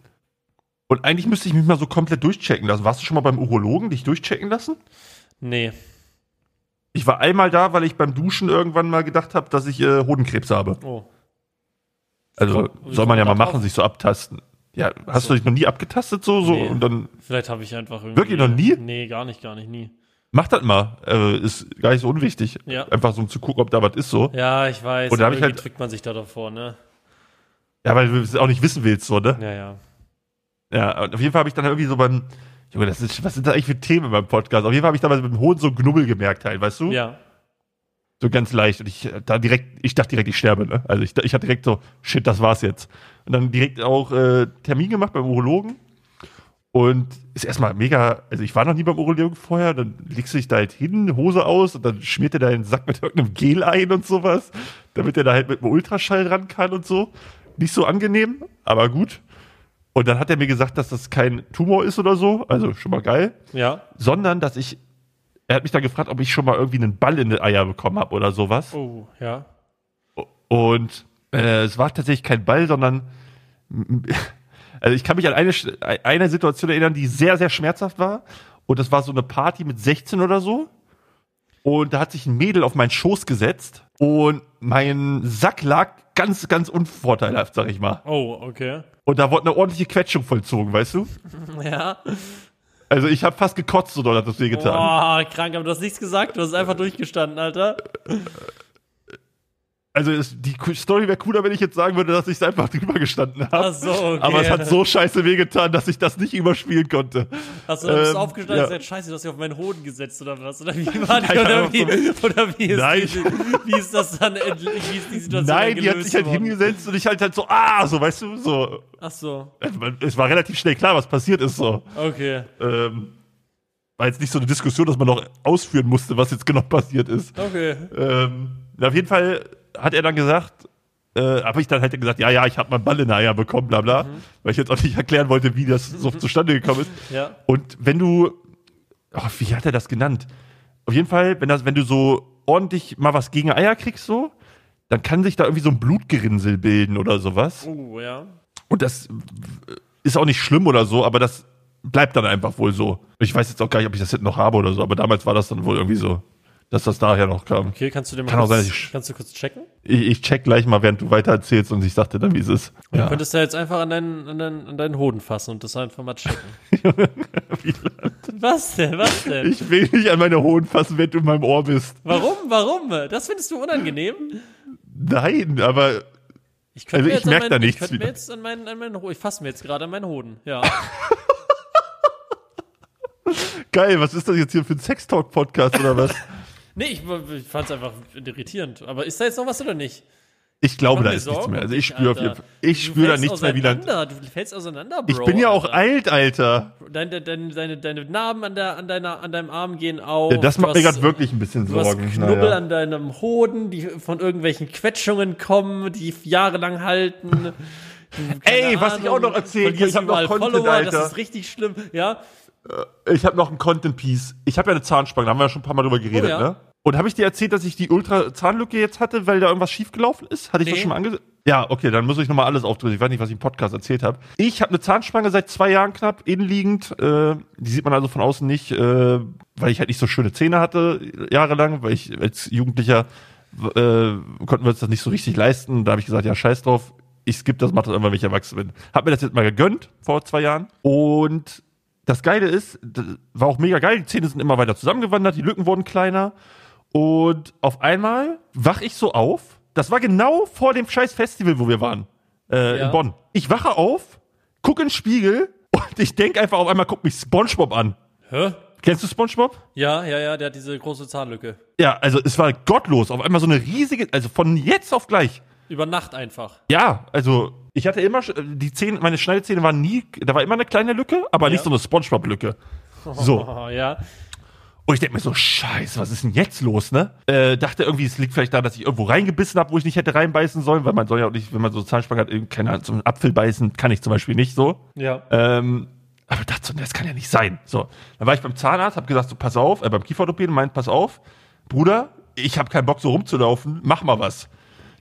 Und eigentlich müsste ich mich mal so komplett durchchecken lassen. Warst du schon mal beim Urologen dich durchchecken lassen? Nee. Ich war einmal da, weil ich beim Duschen irgendwann mal gedacht habe, dass ich äh, Hodenkrebs habe. Oh. Also soll man ja mal machen, sich so abtasten. Ja, hast so. du dich noch nie abgetastet so so nee. und dann Vielleicht habe ich einfach irgendwie Wirklich noch nie? Nee, gar nicht, gar nicht, nie. Mach das mal, äh, ist gar nicht so unwichtig. Ja. Einfach so um zu gucken, ob da was ist so. Ja, ich weiß. Und da ich halt drückt man sich da davor, ne? Ja, weil du es auch nicht wissen willst, so, ne? Ja, ja. Ja, und auf jeden Fall habe ich dann irgendwie so beim Junge, das ist, was sind da eigentlich für Themen beim Podcast? Auf jeden Fall habe ich damals mit dem Hohn so Knubbel gemerkt halt, weißt du? Ja. So ganz leicht. Und ich da direkt, ich dachte direkt, ich sterbe, ne? Also ich, ich hatte direkt so, shit, das war's jetzt. Und dann direkt auch äh, Termin gemacht beim Urologen. Und ist erstmal mega, also ich war noch nie beim Urologen vorher, dann legst du dich da halt hin, Hose aus und dann schmiert er deinen Sack mit irgendeinem Gel ein und sowas, damit er da halt mit einem Ultraschall ran kann und so. Nicht so angenehm, aber gut. Und dann hat er mir gesagt, dass das kein Tumor ist oder so, also schon mal geil. Ja. Sondern, dass ich, er hat mich dann gefragt, ob ich schon mal irgendwie einen Ball in die Eier bekommen habe oder sowas. Oh, ja. Und äh, es war tatsächlich kein Ball, sondern also ich kann mich an eine, eine Situation erinnern, die sehr, sehr schmerzhaft war. Und das war so eine Party mit 16 oder so. Und da hat sich ein Mädel auf meinen Schoß gesetzt und mein Sack lag ganz, ganz unvorteilhaft, sag ich mal. Oh, okay. Und da wurde eine ordentliche Quetschung vollzogen, weißt du? Ja. Also ich habe fast gekotzt, so doll hat das wehgetan. Boah, krank, aber du hast nichts gesagt, du hast einfach durchgestanden, Alter also es, die Story wäre cooler, wenn ich jetzt sagen würde, dass ich es einfach drüber gestanden habe. So, okay. Aber es hat so scheiße wehgetan, dass ich das nicht überspielen konnte. Hast du dann ähm, aufgestanden ja. und gesagt, scheiße, du hast dich auf meinen Hoden gesetzt oder was? Oder wie war die, oder, wie, oder wie, ist Nein. Die, wie ist das dann endlich, wie ist die Situation Nein, die hat sich halt worden? hingesetzt und ich halt halt so, ah, so, weißt du, so. Ach so. Es war relativ schnell klar, was passiert ist, so. Okay. Ähm, war jetzt nicht so eine Diskussion, dass man noch ausführen musste, was jetzt genau passiert ist. Okay. Ähm, auf jeden Fall hat er dann gesagt, äh, habe ich dann halt gesagt, ja, ja, ich habe mal Ball in der Eier bekommen, bla bla, mhm. weil ich jetzt auch nicht erklären wollte, wie das so mhm. zustande gekommen ist. Ja. Und wenn du, oh, wie hat er das genannt? Auf jeden Fall, wenn das, wenn du so ordentlich mal was gegen Eier kriegst, so, dann kann sich da irgendwie so ein Blutgerinnsel bilden oder sowas. Oh, ja. Und das ist auch nicht schlimm oder so, aber das bleibt dann einfach wohl so. Ich weiß jetzt auch gar nicht, ob ich das jetzt noch habe oder so, aber damals war das dann wohl irgendwie so, dass das daher noch kam. Okay, kannst du dir mal Kann auch kurz, sein, ich- kannst du kurz checken? Ich, ich check gleich mal, während du weiter erzählst und ich sagte dann, wie es ist. Du Ja. könntest ja jetzt einfach an deinen, an deinen, an deinen Hoden fassen und das einfach mal checken. Was denn? Was denn? Ich will nicht an meine Hoden fassen, wenn du in meinem Ohr bist. Warum? Warum? Das findest du unangenehm? Nein, aber Ich könnte Also mir ich jetzt an merk meinen- da Ich nichts könnte mir jetzt an meinen, an meinen ich fasse mir jetzt gerade an meinen Hoden. Ja. geil, was ist das jetzt hier für ein Sextalk-Podcast oder was? Nee, ich, ich fand es einfach irritierend. Aber ist da jetzt noch was oder nicht? Ich glaube, da mir ist nichts Sorgen mehr. um Also ich spüre ich Du spüre da nichts mehr wieder. Du fällst auseinander, Bro. Ich bin ja auch Alter. alt, Alter. Deine, deine, deine, deine Narben an, der, an, deiner, an deinem Arm gehen auf. Ja, das macht mir hast- gerade wirklich ein bisschen Du hast Sorgen. Knubbel Naja. an deinem Hoden, die von irgendwelchen Quetschungen kommen, die jahrelang halten. Keine Ey, was ich auch noch erzählen kann, verlierst ich hab noch überall Content, Follower, Alter. Das ist richtig schlimm, ja. Ich habe noch ein Content Piece. Ich habe ja eine Zahnspange, da haben wir ja schon ein paar Mal drüber geredet, Oh ja. ne? Und habe ich dir erzählt, dass ich die Ultra Zahnlücke jetzt hatte, weil da irgendwas schiefgelaufen ist? Hatte ich das Nee. schon mal angesehen? Ja, okay, dann muss ich nochmal alles aufdrücken. Ich weiß nicht, was ich im Podcast erzählt habe. Ich habe eine Zahnspange seit zwei Jahren knapp innenliegend. Äh, die sieht man also von außen nicht, äh, weil ich halt nicht so schöne Zähne hatte jahrelang, weil ich als Jugendlicher äh, konnten wir uns das nicht so richtig leisten. Da habe ich gesagt, ja, scheiß drauf. Ich skippe das, mach das irgendwann, wenn ich erwachsen bin. Hab mir das jetzt mal gegönnt vor zwei Jahren. Und das Geile ist, war auch mega geil, die Zähne sind immer weiter zusammengewandert, die Lücken wurden kleiner. Und auf einmal wach ich so auf. Das war genau vor dem scheiß Festival, wo wir waren. Äh, Ja. In Bonn. Ich wache auf, gucke in den Spiegel und ich denke einfach auf einmal, guck mich SpongeBob an. Hä? Kennst du SpongeBob? Ja, ja, ja, der hat diese große Zahnlücke. Ja, also es war gottlos. Auf einmal so eine riesige, also von jetzt auf gleich. Über Nacht einfach. Ja, also ich hatte immer, die Zähne, meine Schneidezähne waren nie, da war immer eine kleine Lücke, aber nicht Ja. so eine SpongeBob-Lücke. So. Oh, ja. Und ich denke mir so, scheiße, was ist denn jetzt los, ne? Äh, dachte irgendwie, es liegt vielleicht daran, dass ich irgendwo reingebissen habe, wo ich nicht hätte reinbeißen sollen, weil man soll ja auch nicht, wenn man so Zahnspange hat, keine Ahnung, zum Apfel beißen, kann ich zum Beispiel nicht so. Ja. Ähm, aber dachte so, das kann ja nicht sein. So, dann war ich beim Zahnarzt, habe gesagt, so pass auf, äh, beim Kieferorthopäden meint, pass auf, Bruder, ich habe keinen Bock so rumzulaufen, mach mal was.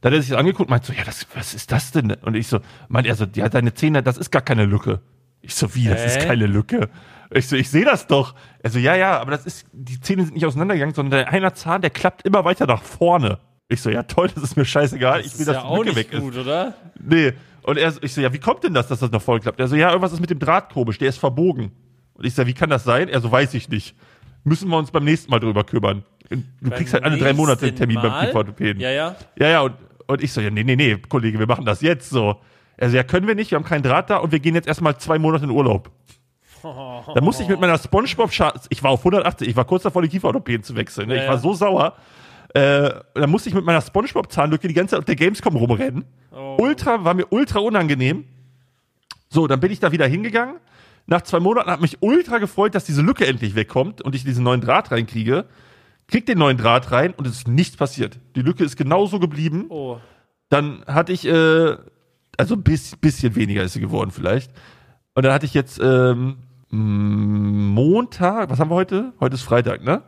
Dann hat er sich das angeguckt und meint so, ja, das, was ist das denn? Und ich so, meint er so, ja, deine Zähne, das ist gar keine Lücke. Ich so, wie, das ist Hä? keine Lücke? Ich so, ich sehe das doch. Er so, ja, ja, aber das ist, die Zähne sind nicht auseinandergegangen, sondern der einer Zahn, der klappt immer weiter nach vorne. Ich so, ja toll, das ist mir scheißegal, ich Das will, ist dass ja die Lücke weg ist. gut, oder? Nee. Und er, so- ich so, ja, wie kommt denn das, dass das noch voll klappt? Er so, ja, irgendwas ist mit dem Draht komisch, der ist verbogen. Und ich so, wie kann das sein? Er so, weiß ich nicht. Müssen wir uns beim nächsten Mal drüber kümmern. Du Beim kriegst halt alle drei Monate einen Termin beim Mal? Kieferorthopäden. Ja, ja. ja, ja, und, und ich so, ja, nee, nee, nee, Kollege, wir machen das jetzt so. Er so, ja, können wir nicht, wir haben keinen Draht da und wir gehen jetzt erstmal zwei Monate in Urlaub. Da musste ich mit meiner spongebob ich war auf 180, ich war kurz davor, die Kieferorthopäden zu wechseln. Ne? Ja, ich war so sauer. Äh, da musste ich mit meiner Spongebob-Zahnlücke die ganze Zeit auf der Gamescom rumrennen. Oh. Ultra, war mir ultra unangenehm. So, dann bin ich da wieder hingegangen. Nach zwei Monaten hat mich ultra gefreut, dass diese Lücke endlich wegkommt und ich diesen neuen Draht reinkriege. Krieg den neuen Draht rein und es ist nichts passiert. Die Lücke ist genauso geblieben. Oh. Dann hatte ich, äh, also ein bis, bisschen weniger ist sie geworden vielleicht. Und dann hatte ich jetzt ähm, Montag, was haben wir heute? Heute ist Freitag, ne?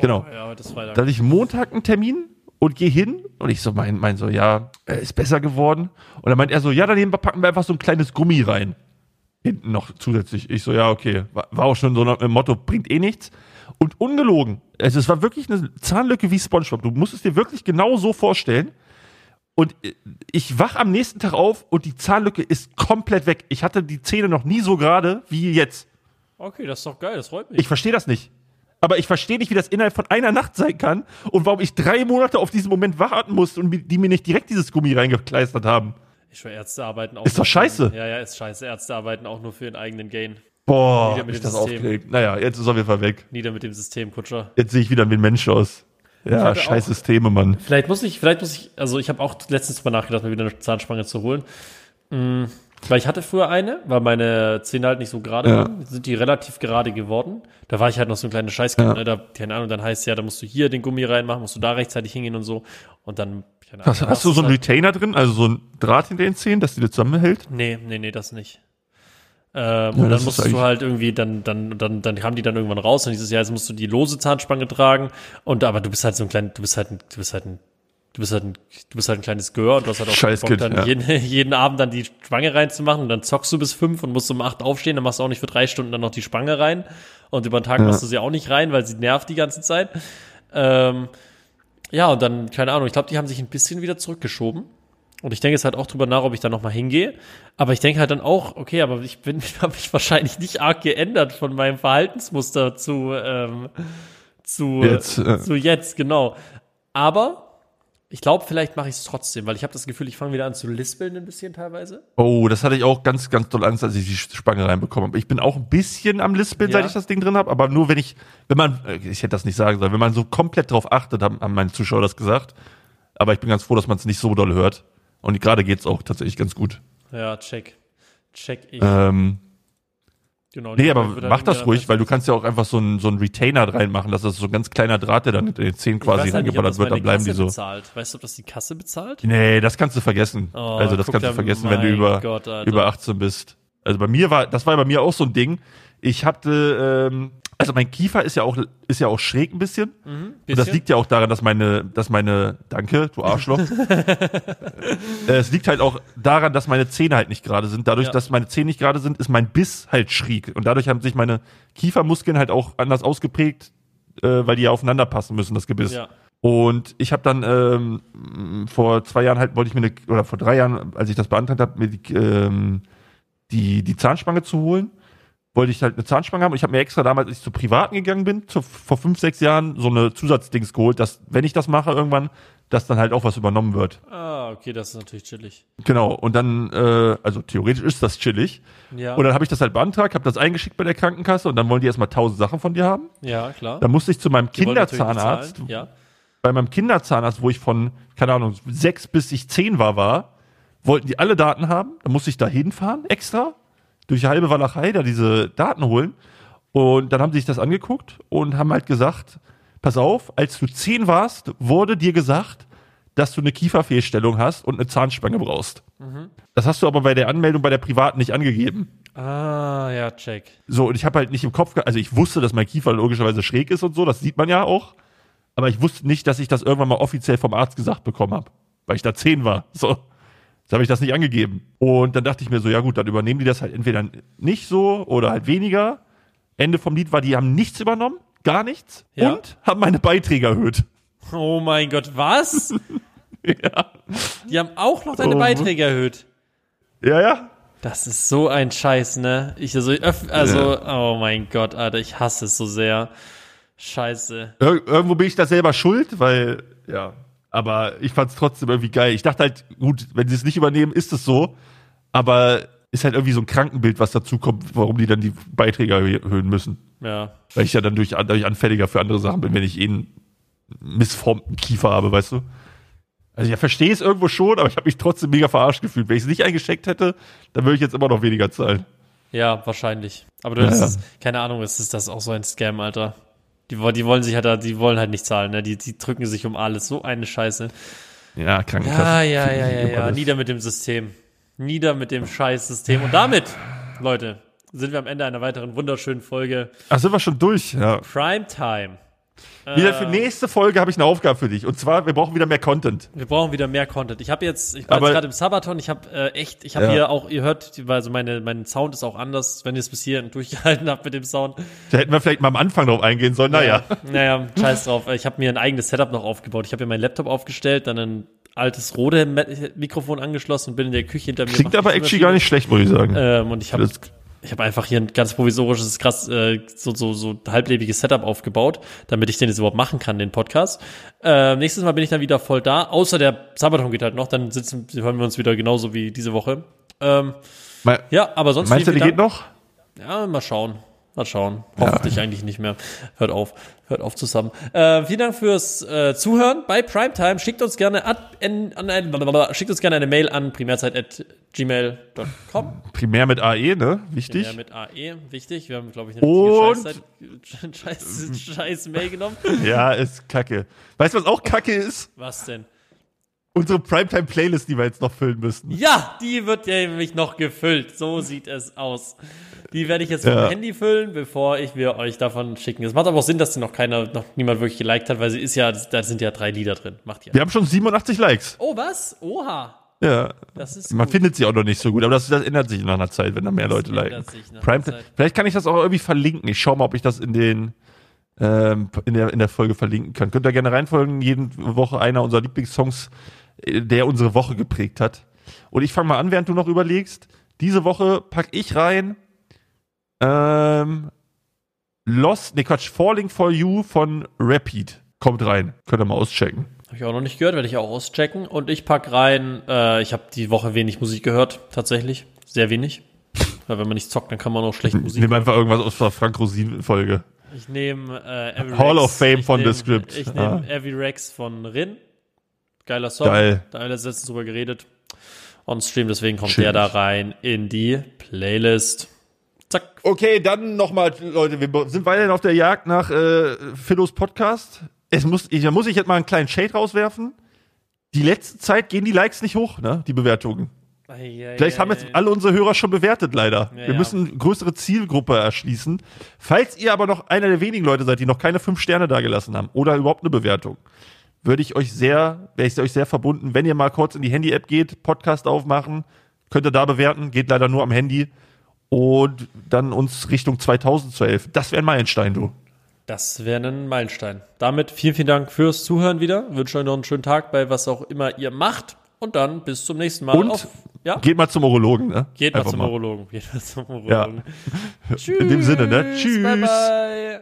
Genau. Oh, ja, heute ist Freitag. Da hatte ich Montag einen Termin und gehe hin und ich so mein, mein so, ja, äh, ist besser geworden. Und dann meint er so, ja, daneben packen wir einfach so ein kleines Gummi rein. Hinten noch zusätzlich. Ich so, ja, okay. War, war auch schon so ein Motto, bringt eh nichts. Und ungelogen. Also es war wirklich eine Zahnlücke wie Spongebob. Du musst es dir wirklich genau so vorstellen. Und äh, ich wach am nächsten Tag auf und die Zahnlücke ist komplett weg. Ich hatte die Zähne noch nie so gerade wie jetzt. Okay, das ist doch geil, das freut mich. Ich verstehe das nicht. Aber ich verstehe nicht, wie das innerhalb von einer Nacht sein kann und warum ich drei Monate auf diesen Moment warten musste und die mir nicht direkt dieses Gummi reingekleistert haben. Ich schwör, Ärzte arbeiten auch. Ist doch scheiße. Ja, ja, ist scheiße. Ärzte arbeiten auch nur für ihren eigenen Gain. Boah, Wieder hab mit ich das System. Naja, jetzt ist er auf jeden Fall weg. Nieder mit dem System, Kutscher. Jetzt sehe ich wieder wie ein Mensch aus. Ja, scheiß auch- Systeme, Mann. Vielleicht muss ich, vielleicht muss ich, also ich habe auch letztens drüber nachgedacht, mir wieder eine Zahnspange zu holen. Mm, weil ich hatte früher eine, weil meine Zähne halt nicht so gerade Ja. waren, sind die relativ gerade geworden. Da war ich halt noch so ein kleines Scheißkind, Ja. ne? da, keine Ahnung, dann heißt ja, da musst du hier den Gummi reinmachen, musst du da rechtzeitig hingehen und so. Und dann, keine Hast, Ahnung, hast du so einen halt, Retainer drin, also so ein Draht hinter den Zähnen, dass die dir zusammenhält? Nee, nee, nee, das nicht. Ähm, Ja, und dann musstest du halt irgendwie, dann, dann, dann, dann haben die dann irgendwann raus und dieses Jahr, jetzt musst du die lose Zahnspange tragen. Und aber du bist halt so ein klein, du bist halt ein, du bist halt ein du bist halt ein, du bist halt ein kleines Gehör und du hast halt auch Scheiß Bock, dann ja. jeden, jeden Abend dann die Spange reinzumachen und dann zockst du bis fünf und musst um acht aufstehen, dann machst du auch nicht für drei Stunden dann noch die Spange rein und über den Tag machst du sie auch nicht rein, weil sie nervt die ganze Zeit. Ähm, ja, und dann, keine Ahnung, ich glaube, die haben sich ein bisschen wieder zurückgeschoben. Und ich denke jetzt halt auch drüber nach, ob ich da nochmal hingehe. Aber ich denke halt dann auch, okay, aber ich bin, habe mich wahrscheinlich nicht arg geändert von meinem Verhaltensmuster zu, ähm, zu Jetzt, äh. zu jetzt, genau. Aber ich glaube, vielleicht mache ich es trotzdem, weil ich habe das Gefühl, ich fange wieder an zu lispeln ein bisschen teilweise. Oh, das hatte ich auch ganz, ganz doll Angst, als ich die Spange reinbekommen habe. Ich bin auch ein bisschen am Lispeln, Ja. seit ich das Ding drin habe, aber nur wenn ich, wenn man, äh, ich hätte das nicht sagen sollen, wenn man so komplett drauf achtet, haben, haben meine Zuschauer das gesagt. Aber ich bin ganz froh, dass man es nicht so doll hört. Und gerade geht's auch tatsächlich ganz gut. Ja, check. Check ich. Ähm, genau. nee, die aber mach das ruhig, weil du kannst ja auch einfach so einen so einen Retainer reinmachen, dass das so ein ganz kleiner Draht, der dann in den Zehen quasi halt reingeballert wird, dann bleiben die Kasse so. Bezahlt. Weißt du, ob das die Kasse bezahlt? Nee, das kannst du vergessen. Oh, also das kannst du vergessen, wenn du über, Gott, über 18 bist. Also bei mir war, das war bei mir auch so ein Ding. Ich hatte, ähm, also mein Kiefer ist ja auch, ist ja auch schräg ein bisschen. Und das Bisschen? liegt ja auch daran, dass meine, dass meine, danke, du Arschloch. Äh, es liegt halt auch daran, dass meine Zähne halt nicht gerade sind. Dadurch, Ja. dass meine Zähne nicht gerade sind, ist mein Biss halt schräg. Und dadurch haben sich meine Kiefermuskeln halt auch anders ausgeprägt, äh, weil die ja aufeinander passen müssen, das Gebiss. Ja. Und ich habe dann ähm, vor zwei Jahren halt wollte ich mir eine, oder vor drei Jahren, als ich das beantragt habe, mir die, ähm, die, die Zahnspange zu holen, wollte ich halt eine Zahnspange haben. Und ich habe mir extra damals, als ich zu Privaten gegangen bin, zu, vor fünf, sechs Jahren, so eine Zusatzdings geholt, dass, wenn ich das mache irgendwann, dass dann halt auch was übernommen wird. Ah, okay, das ist natürlich chillig. Genau. Und dann, äh, also theoretisch ist das chillig. Ja. Und dann habe ich das halt beantragt, habe das eingeschickt bei der Krankenkasse und dann wollen die erstmal tausend Sachen von dir haben. ja, klar. Dann musste ich zu meinem Die Kinderzahnarzt. Ja. bei meinem Kinderzahnarzt, wo ich von, keine Ahnung, sechs bis ich zehn war, war, wollten die alle Daten haben. Dann musste ich da hinfahren, extra, durch die halbe Walachei, da diese Daten holen. Und dann haben sie sich das angeguckt und haben halt gesagt, pass auf, als du zehn warst, wurde dir gesagt, dass du eine Kieferfehlstellung hast und eine Zahnspange brauchst. Das hast du aber bei der Anmeldung bei der Privaten nicht angegeben. Ah, ja, check. So, und ich habe halt nicht im Kopf, also ich wusste, dass mein Kiefer logischerweise schräg ist und so, das sieht man ja auch. Aber ich wusste nicht, dass ich das irgendwann mal offiziell vom Arzt gesagt bekommen habe, weil ich da zehn war. So, jetzt habe ich das nicht angegeben. Und dann dachte ich mir so, ja gut, dann übernehmen die das halt entweder nicht so oder halt weniger. Ende vom Lied war, die haben nichts übernommen, gar nichts Ja. und haben meine Beiträge erhöht. Oh mein Gott, was? Ja, Die haben auch noch deine Oh. Beiträge erhöht. ja, ja. Das ist so ein Scheiß, ne? Ich also, also, oh mein Gott, Alter, ich hasse es so sehr. Scheiße. Ir irgendwo bin ich da selber schuld, weil, ja. Aber ich fand es trotzdem irgendwie geil. Ich dachte halt, gut, wenn sie es nicht übernehmen, ist es so. Aber ist halt irgendwie so ein Krankenbild, was dazu kommt, warum die dann die Beiträge erhö- erhöhen müssen. Ja. Weil ich ja dann durch, dadurch anfälliger für andere Sachen bin, wenn ich eh einen missformten Kiefer habe, weißt du? Also ich verstehe es irgendwo schon, aber ich habe mich trotzdem mega verarscht gefühlt. Wenn ich es nicht eingesteckt hätte, dann würde ich jetzt immer noch weniger zahlen. Ja, wahrscheinlich. Aber du, Ja, ist, keine Ahnung, ist das auch so ein Scam, Alter. Die, die wollen sich halt, da- die wollen halt nicht zahlen, ne? Die, die drücken sich um alles. So eine Scheiße. Ja, Krankenkasse. Ja, ja, ja, ja, ja. Nieder mit dem System. Nieder mit dem Scheißsystem. Und damit, Leute, sind wir am Ende einer weiteren wunderschönen Folge Ach, sind wir schon durch? Ja. Primetime. Wieder für nächste Folge habe ich eine Aufgabe für dich. Und zwar, wir brauchen wieder mehr Content. Wir brauchen wieder mehr Content. Ich habe jetzt, ich war Aber- jetzt gerade im Sabaton, ich habe äh, echt, ich habe Ja. hier auch, ihr hört, also meine, mein Sound ist auch anders, wenn ihr es bis hierhin durchgehalten habt mit dem Sound. Da hätten wir vielleicht mal am Anfang drauf eingehen sollen. Naja. Naja, scheiß drauf. Ich habe mir ein eigenes Setup noch aufgebaut. Ich habe mir meinen Laptop aufgestellt, dann ein altes Rode-Mikrofon angeschlossen und bin in der Küche hinter mir. Klingt aber actually gar nicht schlecht, muss ich sagen. Ähm, und ich habe ich habe einfach hier ein ganz provisorisches, krass, äh, so, so, so halblebiges Setup aufgebaut, damit ich den jetzt überhaupt machen kann, den Podcast. Äh, nächstes Mal bin ich dann wieder voll da, außer der Sabaton geht halt noch, dann sitzen, hören wir uns wieder genauso wie diese Woche. Ähm, Me- ja, aber sonst Meinst du, die geht noch? Ja, mal schauen. Mal schauen. Hoffentlich eigentlich nicht mehr. Hört auf. Hört auf zusammen. Äh, vielen Dank fürs äh, Zuhören bei Primetime. Schickt uns gerne an, an, an schickt uns gerne eine Mail an primärzeit.gmail.com. Primär mit AE, ne? Wichtig. Ja, mit AE, wichtig. Wir haben, glaube ich, eine richtige Scheiß, Scheiß, Scheiß Mail genommen. Ja, ist kacke. Weißt du, was auch kacke ist? Was denn? Unsere Primetime-Playlist, die wir jetzt noch füllen müssen. Ja, die wird nämlich noch gefüllt. So sieht es aus. Die werde ich jetzt vom Ja. Handy füllen, bevor ich wir euch davon schicken. Es macht aber auch Sinn, dass die noch keiner, noch niemand wirklich geliked hat, weil sie ist ja, da sind ja drei Lieder drin. Macht ja. Wir haben schon 87 Likes. Oh, was? Oha. Ja. Das ist Man gut. findet sie auch noch nicht so gut, aber das, das ändert sich nach einer Zeit, wenn da mehr Leute ändert liken. sich nach Prime, einer Zeit. vielleicht kann ich das auch irgendwie verlinken. Ich schau mal, ob ich das in den ähm, in, der, in der Folge verlinken kann. Könnt ihr gerne reinfolgen, jede Woche einer unserer Lieblingssongs, äh, der unsere Woche geprägt hat. Und ich fange mal an, während du noch überlegst. Diese Woche pack ich rein ähm, Lost, ne Quatsch, Falling for You von Rapid. Kommt rein. Könnt ihr mal auschecken. Habe ich auch noch nicht gehört, werde ich auch auschecken. Und ich pack rein, äh, ich habe die Woche wenig Musik gehört, tatsächlich. Sehr wenig. Weil wenn man nicht zockt, dann kann man auch schlecht Musik Nimm einfach irgendwas aus der Frank Rosin-Folge. Ich nehme äh, Every Hall Rex. of Fame Ich von nehm, The Script. Ich Ah. nehme Every Rex von Rin. Geiler Song. Geil. Da haben wir letztens drüber geredet. On Stream, deswegen kommt Schön. der da rein in die Playlist. Zack. Okay, dann nochmal, Leute, wir sind weiterhin auf der Jagd nach äh, Philos Podcast. Es muss, ich, da muss ich jetzt mal einen kleinen Shade rauswerfen. Die letzte Zeit gehen die Likes nicht hoch, ne? Die Bewertungen. Vielleicht haben jetzt alle unsere Hörer schon bewertet, leider. Ja, wir müssen größere Zielgruppe erschließen. Falls ihr aber noch einer der wenigen Leute seid, die noch keine fünf Sterne dagelassen haben oder überhaupt eine Bewertung, würde ich euch sehr, wäre ich euch sehr verbunden, wenn ihr mal kurz in die Handy-App geht, Podcast aufmachen, könnt ihr da bewerten, geht leider nur am Handy und dann uns Richtung 2000 zu helfen. Das wäre ein Meilenstein, du. Das wäre ein Meilenstein. Damit vielen, vielen Dank fürs Zuhören wieder. Wünsche euch noch einen schönen Tag bei was auch immer ihr macht. Und dann bis zum nächsten Mal. Und Auf, ja? geht mal zum Urologen, ne? Geht mal Einfach zum Urologen. Geht mal zum Ja. Urologen. Tschüss. In dem Sinne, ne? Tschüss. Bye, bye.